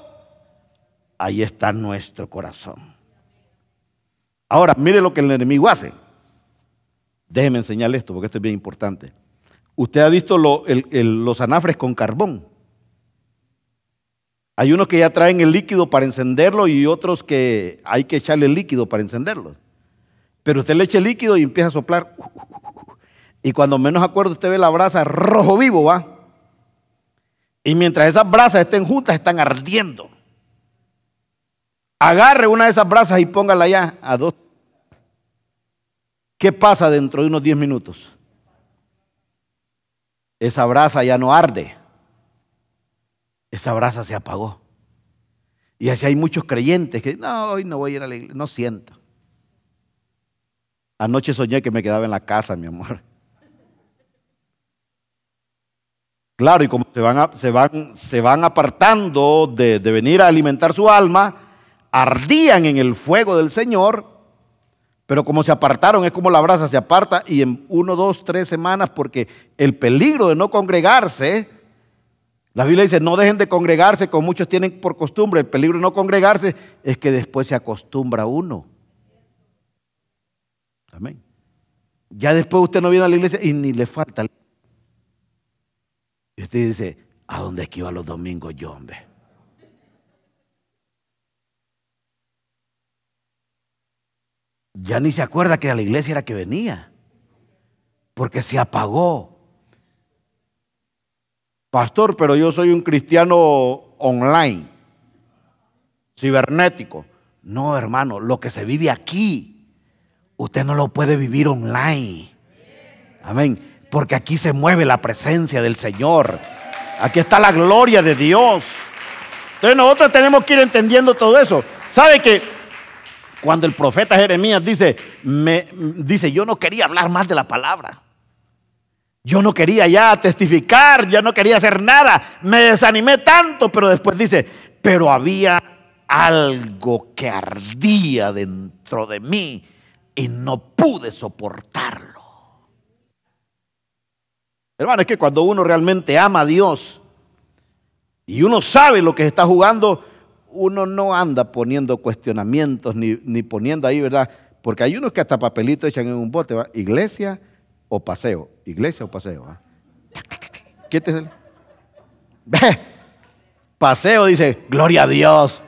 ahí está nuestro corazón. Ahora, mire lo que el enemigo hace. Déjeme enseñarle esto, porque esto es bien importante. Usted ha visto los anafres con carbón. Hay unos que ya traen el líquido para encenderlo y otros que hay que echarle el líquido para encenderlo. Pero usted le echa el líquido y empieza a soplar. Y cuando menos acuerdo usted ve la brasa rojo vivo, ¿va? Y mientras esas brasas estén juntas, están ardiendo. Agarre una de esas brasas y póngala ya a dos. ¿Qué pasa dentro de unos 10 minutos? Esa brasa ya no arde esa brasa se apagó. Y así hay muchos creyentes que, no, hoy no voy a ir a la iglesia, no siento. Anoche soñé que me quedaba en la casa, mi amor. Claro, y como se van, se van, se van apartando de, de venir a alimentar su alma, ardían en el fuego del Señor, pero como se apartaron, es como la brasa se aparta y en uno, dos, tres semanas, porque el peligro de no congregarse, la Biblia dice, no dejen de congregarse, como muchos tienen por costumbre. El peligro de no congregarse es que después se acostumbra uno. Amén. Ya después usted no viene a la iglesia y ni le falta. Y usted dice, ¿a dónde es que iba los domingos yo, hombre? Ya ni se acuerda que a la iglesia era que venía. Porque se apagó. Pastor, pero yo soy un cristiano online, cibernético. No, hermano, lo que se vive aquí, usted no lo puede vivir online. Amén. Porque aquí se mueve la presencia del Señor. Aquí está la gloria de Dios. Entonces nosotros tenemos que ir entendiendo todo eso. ¿Sabe que cuando el profeta Jeremías dice, me, dice, yo no quería hablar más de la palabra? Yo no quería ya testificar, ya no quería hacer nada. Me desanimé tanto, pero después dice, pero había algo que ardía dentro de mí y no pude soportarlo. Hermano, es que cuando uno realmente ama a Dios y uno sabe lo que está jugando, uno no anda poniendo cuestionamientos ni, ni poniendo ahí, ¿verdad? Porque hay unos que hasta papelito echan en un bote, ¿va? Iglesia o paseo. Iglesia o paseo. ¿ah? ¿Qué te Ve, paseo dice, gloria a Dios.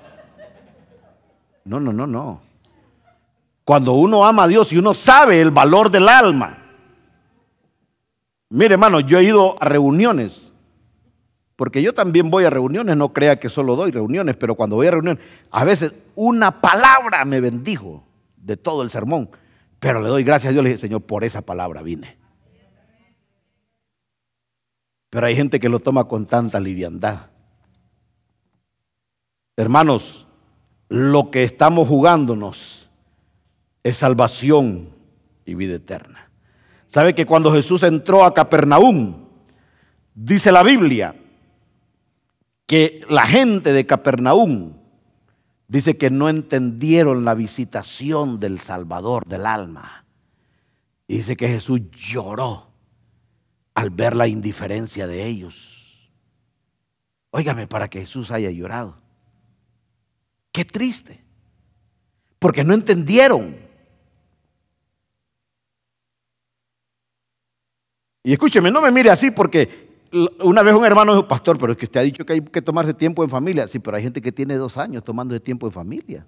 No, no, no, no. Cuando uno ama a Dios y uno sabe el valor del alma. Mire, hermano, yo he ido a reuniones. Porque yo también voy a reuniones, no crea que solo doy reuniones, pero cuando voy a reuniones, a veces una palabra me bendijo de todo el sermón. Pero le doy gracias a Dios, le dije, Señor, por esa palabra vine. Pero hay gente que lo toma con tanta liviandad. Hermanos, lo que estamos jugándonos es salvación y vida eterna. ¿Sabe que cuando Jesús entró a Capernaum, dice la Biblia, que la gente de Capernaum Dice que no entendieron la visitación del Salvador del alma. Y dice que Jesús lloró al ver la indiferencia de ellos. Óigame, para que Jesús haya llorado. Qué triste. Porque no entendieron. Y escúcheme, no me mire así porque una vez un hermano dijo, pastor, pero es que usted ha dicho que hay que tomarse tiempo en familia. Sí, pero hay gente que tiene dos años tomando tiempo en familia.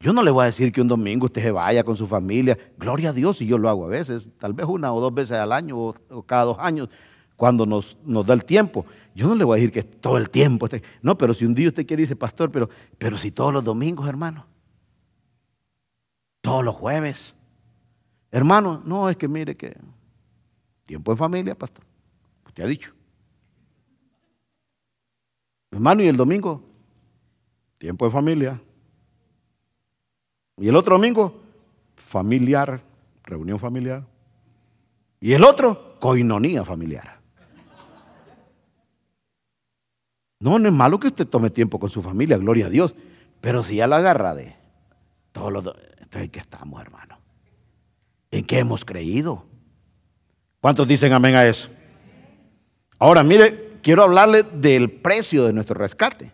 Yo no le voy a decir que un domingo usted se vaya con su familia. Gloria a Dios, y yo lo hago a veces, tal vez una o dos veces al año o, cada dos años, cuando nos, nos, da el tiempo. Yo no le voy a decir que todo el tiempo. No, pero si un día usted quiere, dice, pastor, pero, pero si todos los domingos, hermano, todos los jueves. Hermano, no, es que mire que Tiempo en familia, pastor. Usted ha dicho. Hermano, ¿y el domingo? Tiempo en familia. ¿Y el otro domingo? familiar, reunión familiar. Y el otro, coinonía familiar. No, no es malo que usted tome tiempo con su familia, gloria a Dios. Pero si ya la agarra de todos los... Entonces, ¿en qué estamos, hermano? ¿En qué hemos creído? ¿Cuántos dicen amén a eso? Ahora, mire, quiero hablarle del precio de nuestro rescate.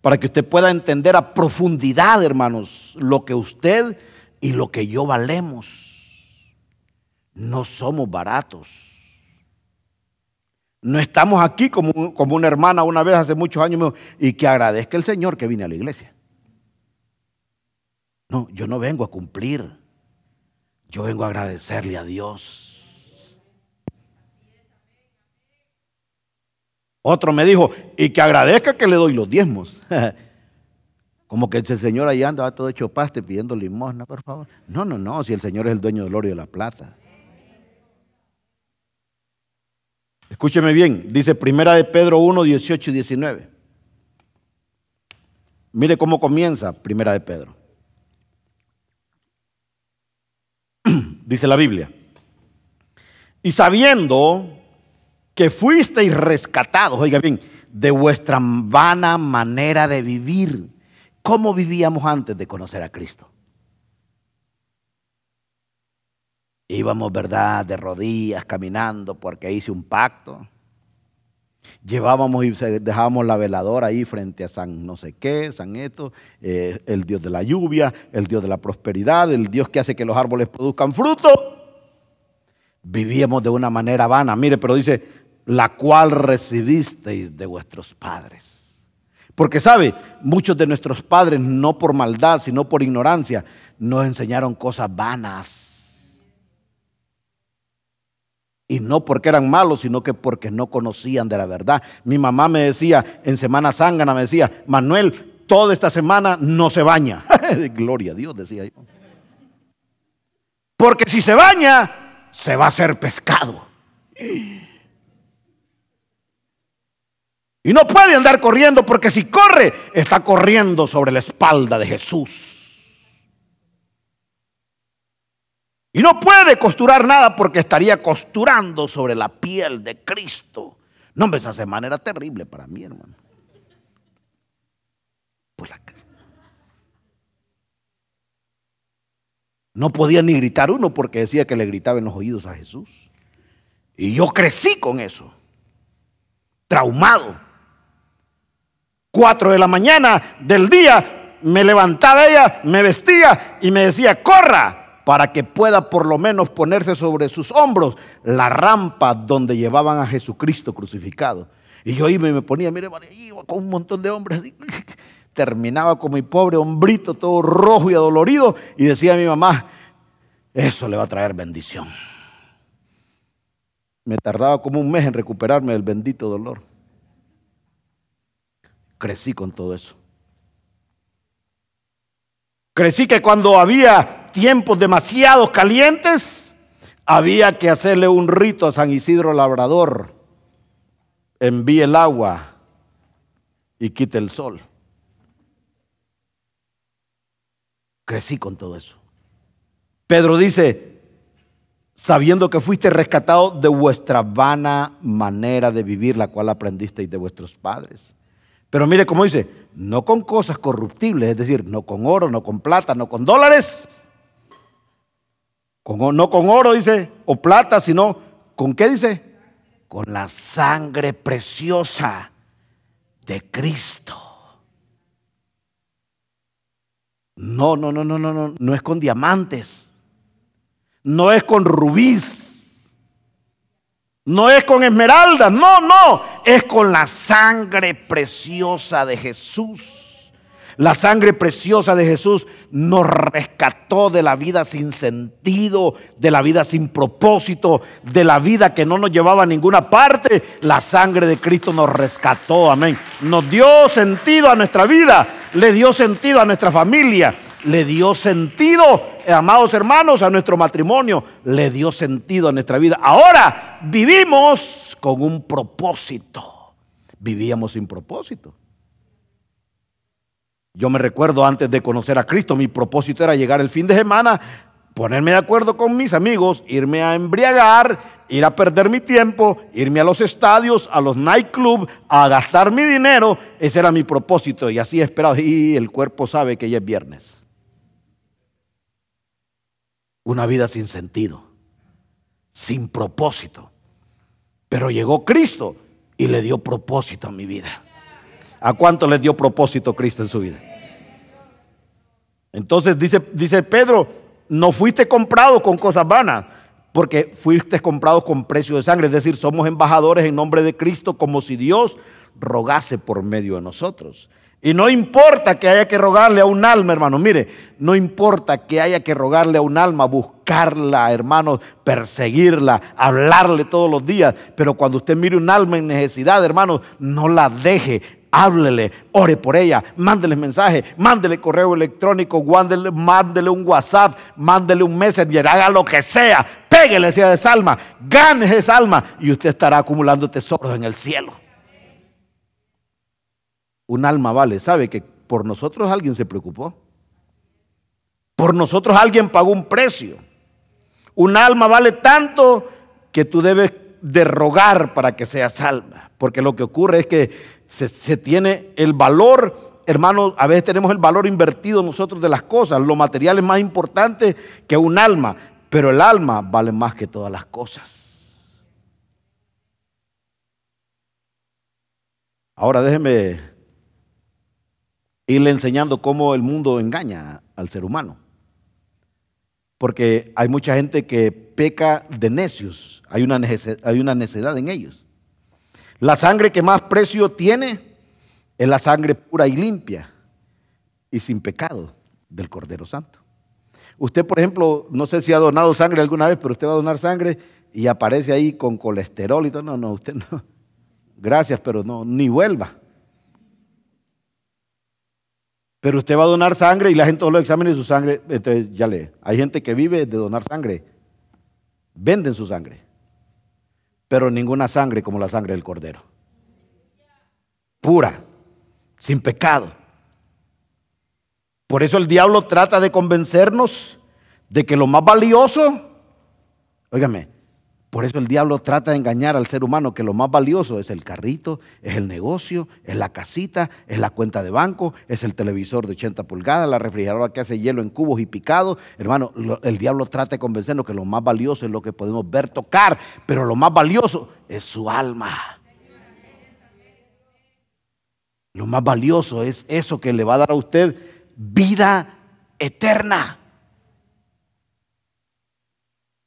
Para que usted pueda entender a profundidad, hermanos, lo que usted y lo que yo valemos. No somos baratos. No estamos aquí como, como una hermana una vez hace muchos años y que agradezca el Señor que vine a la iglesia. No, yo no vengo a cumplir. Yo vengo a agradecerle a Dios. Otro me dijo, y que agradezca que le doy los diezmos. Como que ese señor ahí anda todo hecho paste pidiendo limosna, por favor. No, no, no, si el Señor es el dueño del oro y de la plata. Escúcheme bien, dice Primera de Pedro 1, 18 y 19. Mire cómo comienza Primera de Pedro. Dice la Biblia. Y sabiendo que fuisteis rescatados, oiga bien, de vuestra vana manera de vivir. ¿Cómo vivíamos antes de conocer a Cristo? Íbamos, ¿verdad?, de rodillas, caminando, porque hice un pacto. Llevábamos y dejábamos la veladora ahí frente a San no sé qué, San esto, eh, el Dios de la lluvia, el Dios de la prosperidad, el Dios que hace que los árboles produzcan fruto. Vivíamos de una manera vana. Mire, pero dice, la cual recibisteis de vuestros padres. Porque sabe, muchos de nuestros padres, no por maldad, sino por ignorancia, nos enseñaron cosas vanas y no porque eran malos, sino que porque no conocían de la verdad. Mi mamá me decía en Semana Zángana, me decía, Manuel, toda esta semana no se baña. Gloria a Dios, decía yo. Porque si se baña, se va a hacer pescado. Y no puede andar corriendo porque si corre, está corriendo sobre la espalda de Jesús. Y no puede costurar nada porque estaría costurando sobre la piel de Cristo. No, hombre, esa semana era terrible para mí, hermano. Pues la No podía ni gritar uno porque decía que le gritaba en los oídos a Jesús. Y yo crecí con eso, traumado. Cuatro de la mañana del día me levantaba ella, me vestía y me decía, corra, para que pueda por lo menos ponerse sobre sus hombros la rampa donde llevaban a Jesucristo crucificado. Y yo iba y me ponía, mire, iba con un montón de hombres, terminaba con mi pobre hombrito todo rojo y adolorido y decía a mi mamá, eso le va a traer bendición. Me tardaba como un mes en recuperarme del bendito dolor. Crecí con todo eso. Crecí que cuando había tiempos demasiado calientes, había que hacerle un rito a San Isidro Labrador. Envíe el agua y quite el sol. Crecí con todo eso. Pedro dice, sabiendo que fuiste rescatado de vuestra vana manera de vivir, la cual aprendisteis de vuestros padres. Pero mire cómo dice, no con cosas corruptibles, es decir, no con oro, no con plata, no con dólares, no con oro, dice, o plata, sino con qué dice? Con la sangre preciosa de Cristo. No, no, no, no, no, no, no es con diamantes. No es con rubíes. No es con esmeraldas, no, no, es con la sangre preciosa de Jesús. La sangre preciosa de Jesús nos rescató de la vida sin sentido, de la vida sin propósito, de la vida que no nos llevaba a ninguna parte. La sangre de Cristo nos rescató, amén. Nos dio sentido a nuestra vida, le dio sentido a nuestra familia, le dio sentido, amados hermanos, a nuestro matrimonio, le dio sentido a nuestra vida. Ahora vivimos con un propósito. Vivíamos sin propósito. Yo me recuerdo antes de conocer a Cristo, mi propósito era llegar el fin de semana, ponerme de acuerdo con mis amigos, irme a embriagar, ir a perder mi tiempo, irme a los estadios, a los nightclubs, a gastar mi dinero. Ese era mi propósito y así he esperado. Y el cuerpo sabe que ya es viernes. Una vida sin sentido, sin propósito. Pero llegó Cristo y le dio propósito a mi vida. ¿A cuánto le dio propósito Cristo en su vida? Entonces dice, dice Pedro, no fuiste comprado con cosas vanas, porque fuiste comprado con precio de sangre. Es decir, somos embajadores en nombre de Cristo como si Dios rogase por medio de nosotros. Y no importa que haya que rogarle a un alma, hermano. Mire, no importa que haya que rogarle a un alma, buscarla, hermano, perseguirla, hablarle todos los días. Pero cuando usted mire un alma en necesidad, hermano, no la deje háblele, ore por ella, mándele mensaje, mándele correo electrónico, mándele, un WhatsApp, mándele un messenger, haga lo que sea, péguele esa alma, gane esa alma y usted estará acumulando tesoros en el cielo. Un alma vale, ¿sabe que por nosotros alguien se preocupó? Por nosotros alguien pagó un precio. Un alma vale tanto que tú debes de rogar para que sea salva. Porque lo que ocurre es que se, tiene el valor, hermanos, a veces tenemos el valor invertido nosotros de las cosas. Lo material es más importante que un alma, pero el alma vale más que todas las cosas. Ahora déjeme irle enseñando cómo el mundo engaña al ser humano. Porque hay mucha gente que peca de necios, hay una, hay una necedad en ellos. La sangre que más precio tiene es la sangre pura y limpia y sin pecado del Cordero Santo. Usted, por ejemplo, no sé si ha donado sangre alguna vez, pero usted va a donar sangre y aparece ahí con colesterol y todo. No, no, usted no. Gracias, pero no, ni vuelva. Pero usted va a donar sangre y la gente lo examina su sangre, entonces ya lee. Hay gente que vive de donar sangre. Venden su sangre pero ninguna sangre como la sangre del cordero. Pura, sin pecado. Por eso el diablo trata de convencernos de que lo más valioso, óigame, por eso el diablo trata de engañar al ser humano que lo más valioso es el carrito, es el negocio, es la casita, es la cuenta de banco, es el televisor de 80 pulgadas, la refrigeradora que hace hielo en cubos y picado. Hermano, el diablo trata de convencernos que lo más valioso es lo que podemos ver, tocar, pero lo más valioso es su alma. Lo más valioso es eso que le va a dar a usted vida eterna.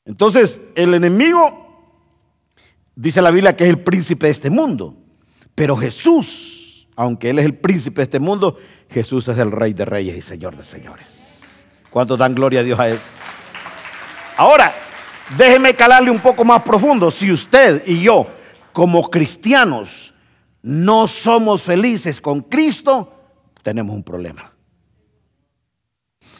Entonces, el enemigo, dice la Biblia que es el príncipe de este mundo, pero Jesús, aunque Él es el príncipe de este mundo, Jesús es el rey de reyes y señor de señores. ¿Cuántos dan gloria a Dios a eso? Ahora, déjeme calarle un poco más profundo. Si usted y yo, como cristianos, no somos felices con Cristo, tenemos un problema.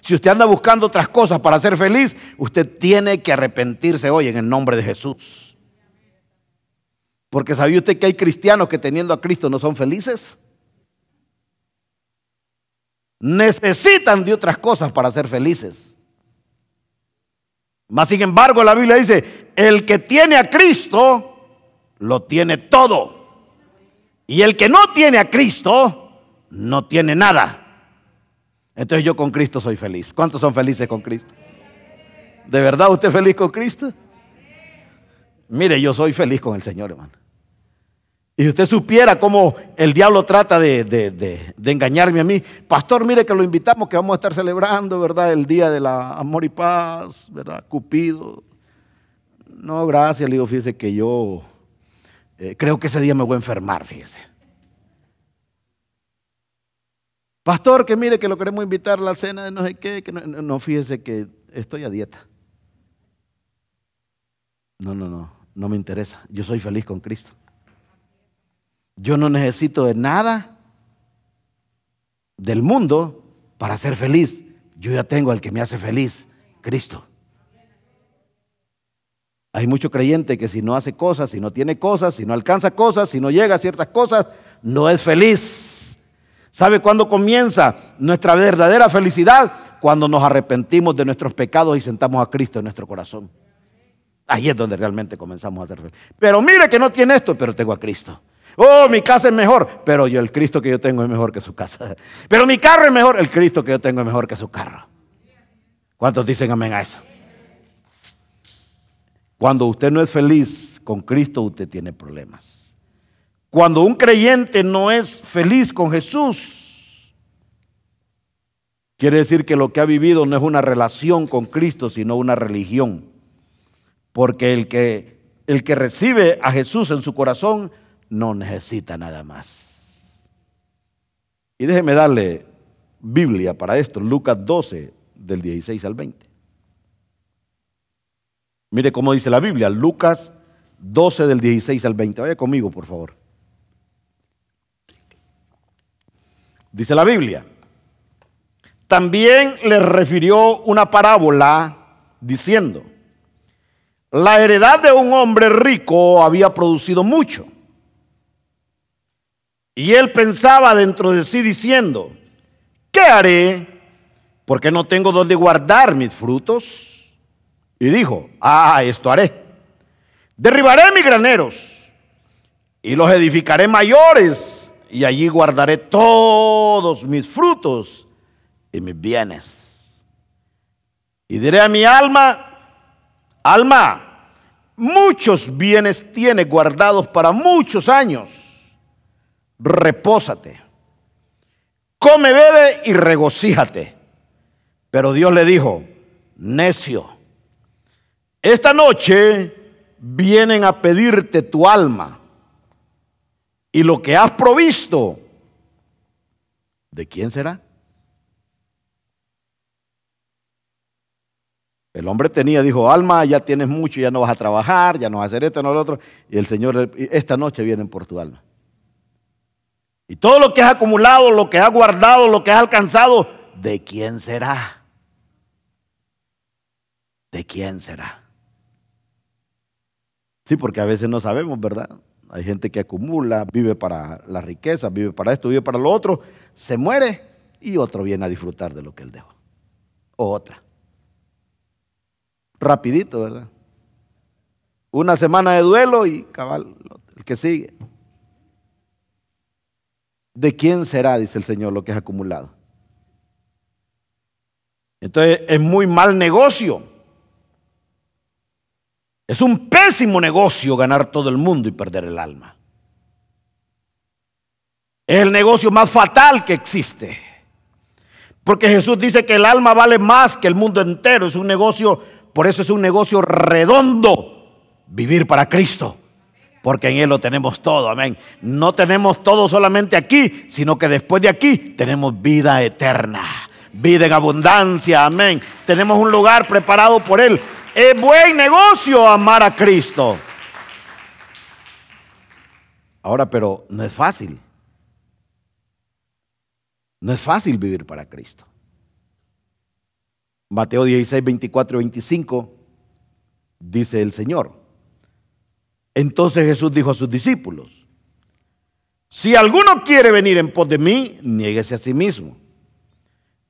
Si usted anda buscando otras cosas para ser feliz, usted tiene que arrepentirse hoy en el nombre de Jesús. Porque ¿sabía usted que hay cristianos que teniendo a Cristo no son felices? Necesitan de otras cosas para ser felices. Mas sin embargo la Biblia dice, el que tiene a Cristo, lo tiene todo. Y el que no tiene a Cristo, no tiene nada. Entonces yo con Cristo soy feliz. ¿Cuántos son felices con Cristo? ¿De verdad usted es feliz con Cristo? Mire, yo soy feliz con el Señor, hermano. Y usted supiera cómo el diablo trata de, de, engañarme a mí. Pastor, mire que lo invitamos, que vamos a estar celebrando, ¿verdad? El día de la amor y paz, ¿verdad? Cupido. No, gracias, le digo, fíjese que yo eh, creo que ese día me voy a enfermar, fíjese. Pastor, que mire que lo queremos invitar a la cena de no sé qué, que no, fíjese que estoy a dieta. No, no, no, no me interesa. Yo soy feliz con Cristo. Yo no necesito de nada del mundo para ser feliz. Yo ya tengo al que me hace feliz, Cristo. Hay mucho creyente que si no hace cosas, si no tiene cosas, si no alcanza cosas, si no llega a ciertas cosas, no es feliz. ¿Sabe cuándo comienza nuestra verdadera felicidad? Cuando nos arrepentimos de nuestros pecados y sentamos a Cristo en nuestro corazón. Ahí es donde realmente comenzamos a ser felices. Pero mire que no tiene esto, pero tengo a Cristo. Oh, mi casa es mejor, pero yo el Cristo que yo tengo es mejor que su casa. Pero mi carro es mejor, el Cristo que yo tengo es mejor que su carro. ¿Cuántos dicen amén a eso? Cuando usted no es feliz con Cristo, usted tiene problemas. Cuando un creyente no es feliz con Jesús, quiere decir que lo que ha vivido no es una relación con Cristo, sino una religión. Porque el que, el que recibe a Jesús en su corazón no necesita nada más. Y déjeme darle Biblia para esto, Lucas 12, del 16 al 20. Mire cómo dice la Biblia, Lucas 12 del 16 al 20. Vaya conmigo, por favor. Dice la Biblia. También le refirió una parábola diciendo, la heredad de un hombre rico había producido mucho. Y él pensaba dentro de sí diciendo, ¿qué haré? Porque no tengo donde guardar mis frutos. Y dijo, ah, esto haré. Derribaré mis graneros y los edificaré mayores y allí guardaré todos mis frutos y mis bienes. Y diré a mi alma, alma, muchos bienes tienes guardados para muchos años repósate. Come, bebe y regocíjate. Pero Dios le dijo, necio, esta noche vienen a pedirte tu alma y lo que has provisto, ¿de quién será? El hombre tenía, dijo, alma, ya tienes mucho, ya no vas a trabajar, ya no vas a hacer esto, no lo otro. Y el Señor, esta noche vienen por tu alma. Y todo lo que has acumulado, lo que has guardado, lo que has alcanzado, ¿de quién será? ¿De quién será? Sí, porque a veces no sabemos, ¿verdad? Hay gente que acumula, vive para la riqueza, vive para esto, vive para lo otro, se muere y otro viene a disfrutar de lo que él dejó. O otra. Rapidito, ¿verdad? Una semana de duelo y cabal, el que sigue. ¿de quién será, dice el Señor, lo que es acumulado? Entonces es muy mal negocio. Es un pésimo negocio ganar todo el mundo y perder el alma. Es el negocio más fatal que existe. Porque Jesús dice que el alma vale más que el mundo entero. Es un negocio, por eso es un negocio redondo vivir para Cristo porque en Él lo tenemos todo, amén. No tenemos todo solamente aquí, sino que después de aquí tenemos vida eterna, vida en abundancia, amén. Tenemos un lugar preparado por Él. Es buen negocio amar a Cristo. Ahora, pero no es fácil. No es fácil vivir para Cristo. Mateo 16, 24 y 25 dice el Señor. Entonces Jesús dijo a sus discípulos, si alguno quiere venir en pos de mí, niéguese a sí mismo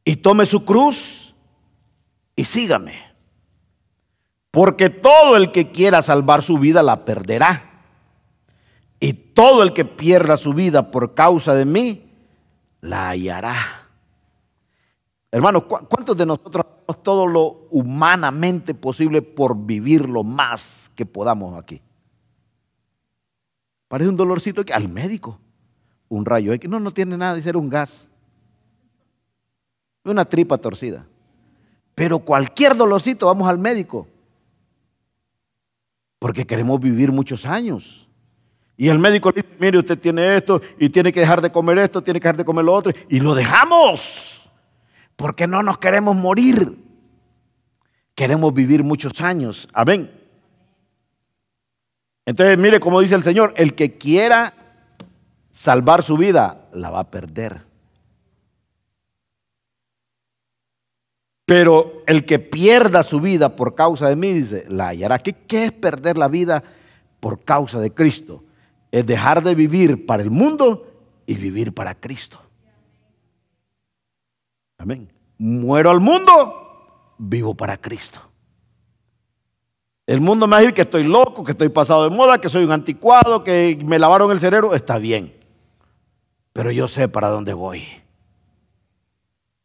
y tome su cruz y sígame. Porque todo el que quiera salvar su vida la perderá. Y todo el que pierda su vida por causa de mí, la hallará. Hermanos, ¿cuántos de nosotros hacemos todo lo humanamente posible por vivir lo más que podamos aquí? Parece un dolorcito al médico. Un rayo X. No, no tiene nada de ser un gas. Una tripa torcida. Pero cualquier dolorcito vamos al médico. Porque queremos vivir muchos años. Y el médico dice, mire, usted tiene esto y tiene que dejar de comer esto, tiene que dejar de comer lo otro. Y lo dejamos. Porque no nos queremos morir. Queremos vivir muchos años. Amén. Entonces, mire cómo dice el Señor, el que quiera salvar su vida, la va a perder. Pero el que pierda su vida por causa de mí, dice, la hallará. ¿Qué, ¿Qué, es perder la vida por causa de Cristo? Es dejar de vivir para el mundo y vivir para Cristo. Amén. Muero al mundo, vivo para Cristo. El mundo me va a decir que estoy loco, que estoy pasado de moda, que soy un anticuado, que me lavaron el cerebro. Está bien. Pero yo sé para dónde voy.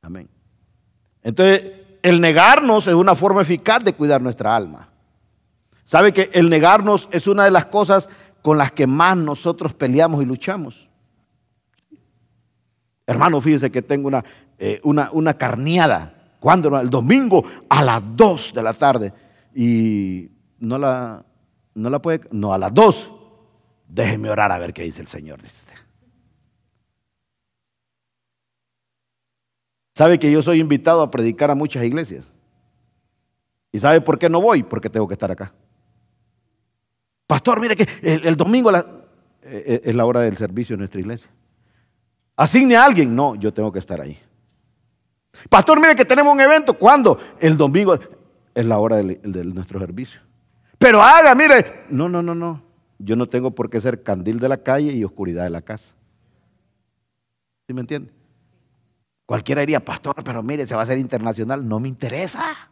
Amén. Entonces, el negarnos es una forma eficaz de cuidar nuestra alma. ¿Sabe que el negarnos es una de las cosas con las que más nosotros peleamos y luchamos? Hermano, fíjense que tengo una, eh, una, una carneada. ¿Cuándo? El domingo a las 2 de la tarde. Y no la, no la puede. No, a las 2. Déjeme orar a ver qué dice el Señor. Dice ¿Sabe que yo soy invitado a predicar a muchas iglesias? ¿Y sabe por qué no voy? Porque tengo que estar acá. Pastor, mire que el, domingo eh, eh, es la hora del servicio en nuestra iglesia. Asigne a alguien. No, yo tengo que estar ahí. Pastor, mire que tenemos un evento. ¿Cuándo? El domingo es la hora de nuestro servicio. Pero haga, mire. No, no, no, no. Yo no tengo por qué ser candil de la calle y oscuridad de la casa. ¿Sí me entiende? Cualquiera diría, pastor, pero mire, se va a hacer internacional. No me interesa.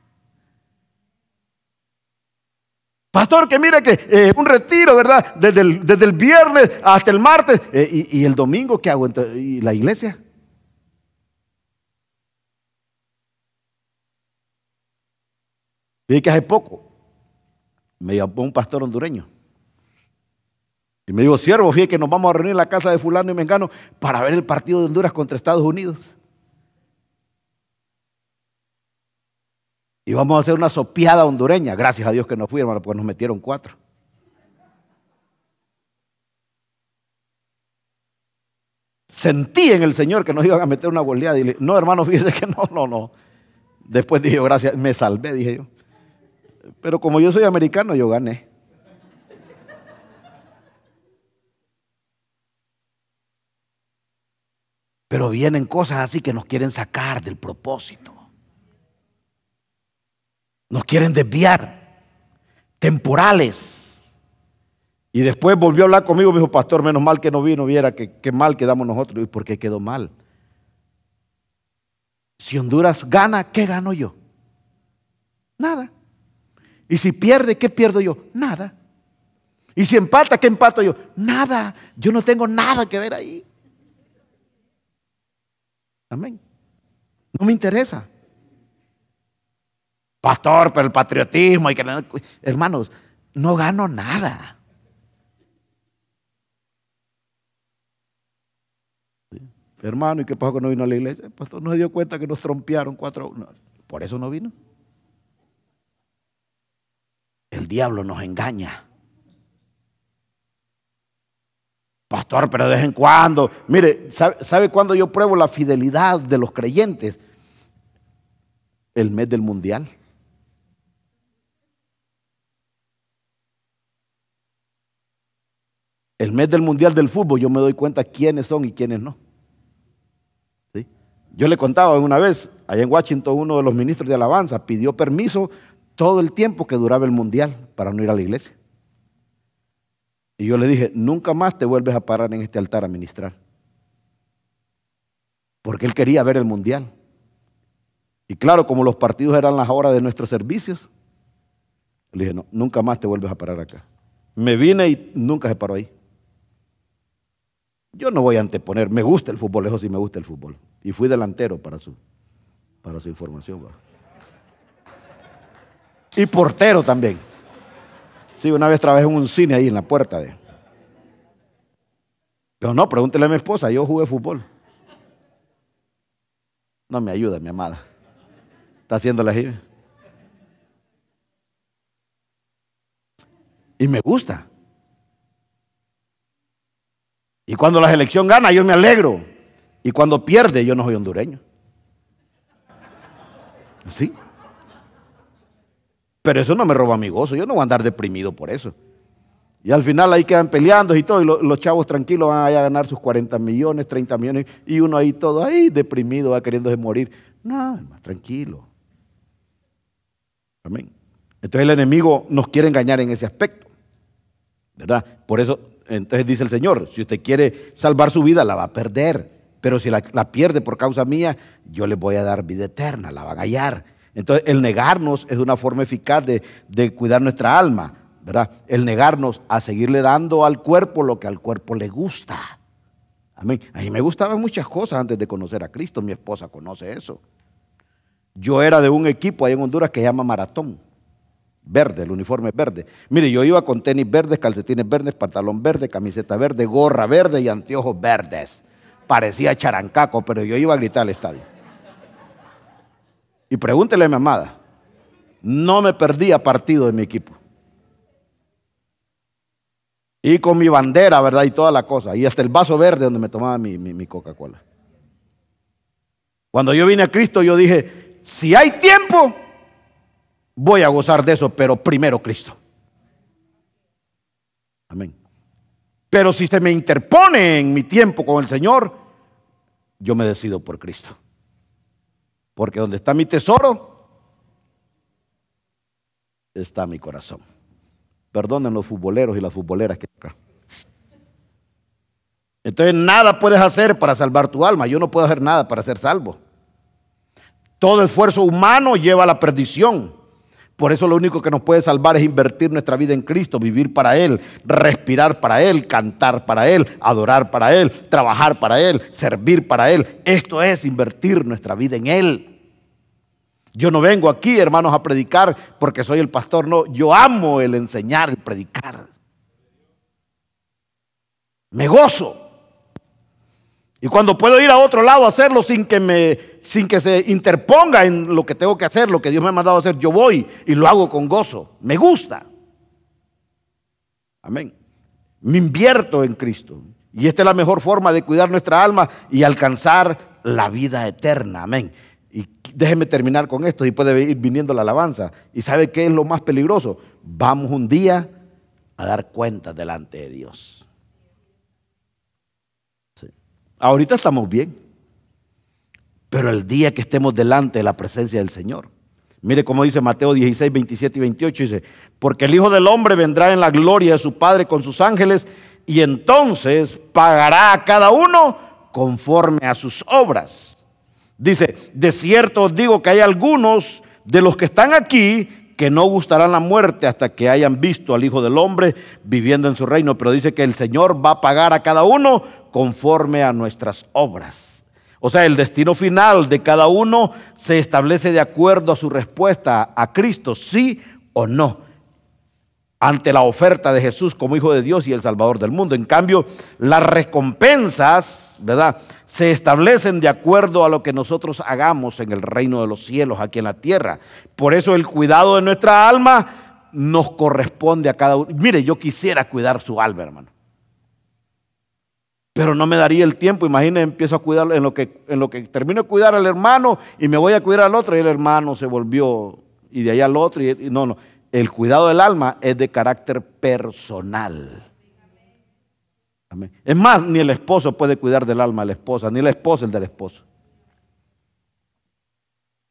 Pastor, que mire que eh, un retiro, ¿verdad? Desde el, viernes hasta el martes. Eh, y, el domingo qué hago? ¿Y la iglesia? Y que hace poco me llamó un pastor hondureño. Y me dijo, siervo, fíjate que nos vamos a reunir en la casa de fulano y mengano para ver el partido de Honduras contra Estados Unidos. Y vamos a hacer una sopiada hondureña. Gracias a Dios que no fui, hermano, porque nos metieron cuatro. Sentí en el Señor que nos iban a meter una goleada. Y le, no, hermano, fíjese que no, no, no. Después dije, gracias, me salvé, dije yo. Pero como yo soy americano, yo gané. Pero vienen cosas así que nos quieren sacar del propósito. Nos quieren desviar, temporales. Y después volvió a hablar conmigo, dijo, pastor, menos mal que no vino, viera que, qué mal quedamos nosotros. ¿Y por qué quedó mal? Si Honduras gana, ¿qué gano yo? Nada. Y si pierde, ¿qué pierdo yo? Nada. Y si empata, ¿qué empato yo? Nada. Yo no tengo nada que ver ahí. Amén. No me interesa. Pastor, pero el patriotismo y que... Hermanos, no gano nada. Hermano, ¿y qué pasó que no vino a la iglesia? Pastor no se dio cuenta que nos trompearon cuatro. por eso no vino. El diablo nos engaña. Pastor, pero de vez en cuando. Mire, ¿sabe, ¿sabe cuándo yo pruebo la fidelidad de los creyentes? El mes del mundial. El mes del Mundial del Fútbol, yo me doy cuenta quiénes son y quiénes no. Yo le contaba una vez, allá en Washington, uno de los ministros de alabanza pidió permiso todo el tiempo que duraba el Mundial para no ir a la iglesia. Y yo le dije, nunca más te vuelves a parar en este altar a ministrar. Porque él quería ver el Mundial. Y claro, como los partidos eran las horas de nuestros servicios, le dije, no, nunca más te vuelves a parar acá. Me vine y nunca se paró ahí. Yo no voy a anteponer, me gusta el fútbol, eso sí me gusta el fútbol. Y fui delantero para su, para su información. Y portero también. Sí, una vez trabajé en un cine ahí en la puerta de... Pero no, pregúntele a mi esposa, yo jugué fútbol. No me ayuda, mi amada. Está haciendo la gira. Y me gusta. Y cuando la selección gana, yo me alegro. Y cuando pierde, yo no soy hondureño. ¿Sí? Pero eso no me roba mi gozo. Yo no voy a andar deprimido por eso. Y al final ahí quedan peleando y todo. Y los, chavos tranquilos van a ganar sus 40 millones, 30 millones. Y uno ahí todo ahí deprimido, va queriéndose morir. No, más tranquilo. Amén. Entonces el enemigo nos quiere engañar en ese aspecto. ¿Verdad? Por eso entonces dice el Señor, si usted quiere salvar su vida, la va a perder. pero si la, pierde por causa mía, yo le voy a dar vida eterna, la van a hallar. Entonces, el negarnos es una forma eficaz de, de cuidar nuestra alma, ¿verdad? El negarnos a seguirle dando al cuerpo lo que al cuerpo le gusta. Amén. A mí me gustaban muchas cosas antes de conocer a Cristo. Mi esposa conoce eso. Yo era de un equipo ahí en Honduras que se llama Maratón. Verde, el uniforme verde. Mire, yo iba con tenis verdes, calcetines verdes, pantalón verde, camiseta verde, gorra verde y anteojos verdes. Parecía charancaco, pero yo iba a gritar al estadio. Y pregúntele a mi amada, no me perdía partido de mi equipo. Y con mi bandera, ¿verdad? Y toda la cosa. Y hasta el vaso verde donde me tomaba mi, mi Coca-Cola. Cuando yo vine a Cristo, yo dije, si hay tiempo, voy a gozar de eso, pero primero Cristo. Amén. Pero si se me interpone en mi tiempo con el Señor, yo me decido por Cristo. Porque donde está mi tesoro, está mi corazón. Perdonen los futboleros y las futboleras que acá. Entonces nada puedes hacer para salvar tu alma. Yo no puedo hacer nada para ser salvo. Todo esfuerzo humano lleva a la perdición. Por eso lo único que nos puede salvar es invertir nuestra vida en Cristo, vivir para Él, respirar para Él, cantar para Él, adorar para Él, trabajar para Él, servir para Él. Esto es invertir nuestra vida en Él. Yo no vengo aquí, hermanos, a predicar porque soy el pastor, no, yo amo el enseñar, el predicar. Me gozo. Y cuando puedo ir a otro lado a hacerlo sin que, me, sin que se interponga en lo que tengo que hacer, lo que Dios me ha mandado a hacer, yo voy y lo hago con gozo. Me gusta. Amén. Me invierto en Cristo. Y esta es la mejor forma de cuidar nuestra alma y alcanzar la vida eterna. Amén. Y déjeme terminar con esto y puede ir viniendo la alabanza. ¿Y sabe qué es lo más peligroso? Vamos un día a dar cuenta delante de Dios. Ahorita estamos bien. Pero el día que estemos delante de la presencia del Señor. Mire cómo dice Mateo 16, 27 y 28. Dice, porque el Hijo del Hombre vendrá en la gloria de su Padre con sus ángeles y entonces pagará a cada uno conforme a sus obras. Dice, de cierto os digo que hay algunos de los que están aquí que no gustarán la muerte hasta que hayan visto al Hijo del Hombre viviendo en su reino. Pero dice que el Señor va a pagar a cada uno conforme a nuestras obras. O sea, el destino final de cada uno se establece de acuerdo a su respuesta a Cristo, sí o no, ante la oferta de Jesús como Hijo de Dios y el Salvador del mundo. En cambio, las recompensas, ¿verdad? Se establecen de acuerdo a lo que nosotros hagamos en el reino de los cielos, aquí en la tierra. Por eso el cuidado de nuestra alma nos corresponde a cada uno. Mire, yo quisiera cuidar su alma, hermano. Pero no me daría el tiempo. Imagínense, empiezo a cuidar en lo que, en lo que termino de cuidar al hermano y me voy a cuidar al otro y el hermano se volvió y de allá al otro. Y, no, no. El cuidado del alma es de carácter personal. Es más, ni el esposo puede cuidar del alma de la esposa, ni la esposa el del esposo.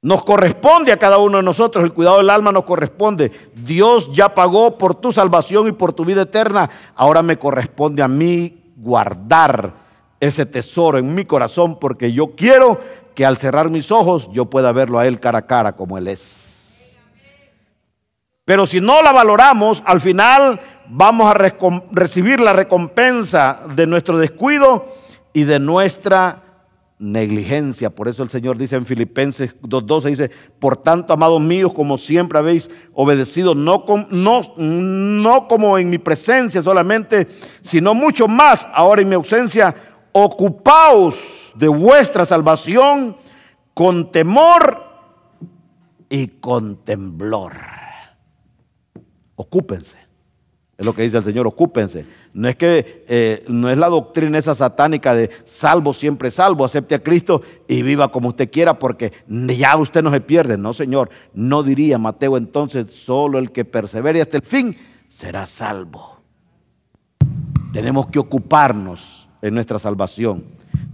Nos corresponde a cada uno de nosotros, el cuidado del alma nos corresponde. Dios ya pagó por tu salvación y por tu vida eterna. Ahora me corresponde a mí guardar ese tesoro en mi corazón porque yo quiero que al cerrar mis ojos yo pueda verlo a Él cara a cara como Él es. Pero si no la valoramos, al final vamos a recibir la recompensa de nuestro descuido y de nuestra negligencia. Por eso el Señor dice en Filipenses 2.12, dice, por tanto, amados míos, como siempre habéis obedecido, no, no, no como en mi presencia solamente, sino mucho más ahora en mi ausencia, ocupaos de vuestra salvación con temor y con temblor. Ocúpense. Es lo que dice el Señor, ocúpense. No es que eh, no es la doctrina esa satánica de salvo siempre salvo, acepte a Cristo y viva como usted quiera porque ya usted no se pierde. No, Señor, no diría Mateo entonces, solo el que persevere hasta el fin será salvo. Tenemos que ocuparnos en nuestra salvación.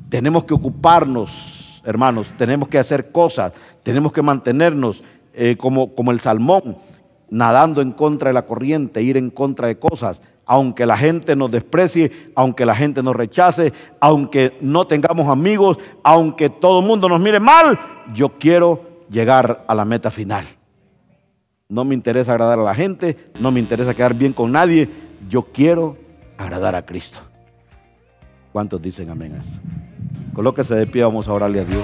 Tenemos que ocuparnos, hermanos, tenemos que hacer cosas, tenemos que mantenernos eh, como, como el salmón nadando en contra de la corriente, ir en contra de cosas, aunque la gente nos desprecie, aunque la gente nos rechace, aunque no tengamos amigos, aunque todo el mundo nos mire mal, yo quiero llegar a la meta final. No me interesa agradar a la gente, no me interesa quedar bien con nadie, yo quiero agradar a Cristo. ¿Cuántos dicen amén a eso? Colóquese de pie, vamos a orarle a Dios.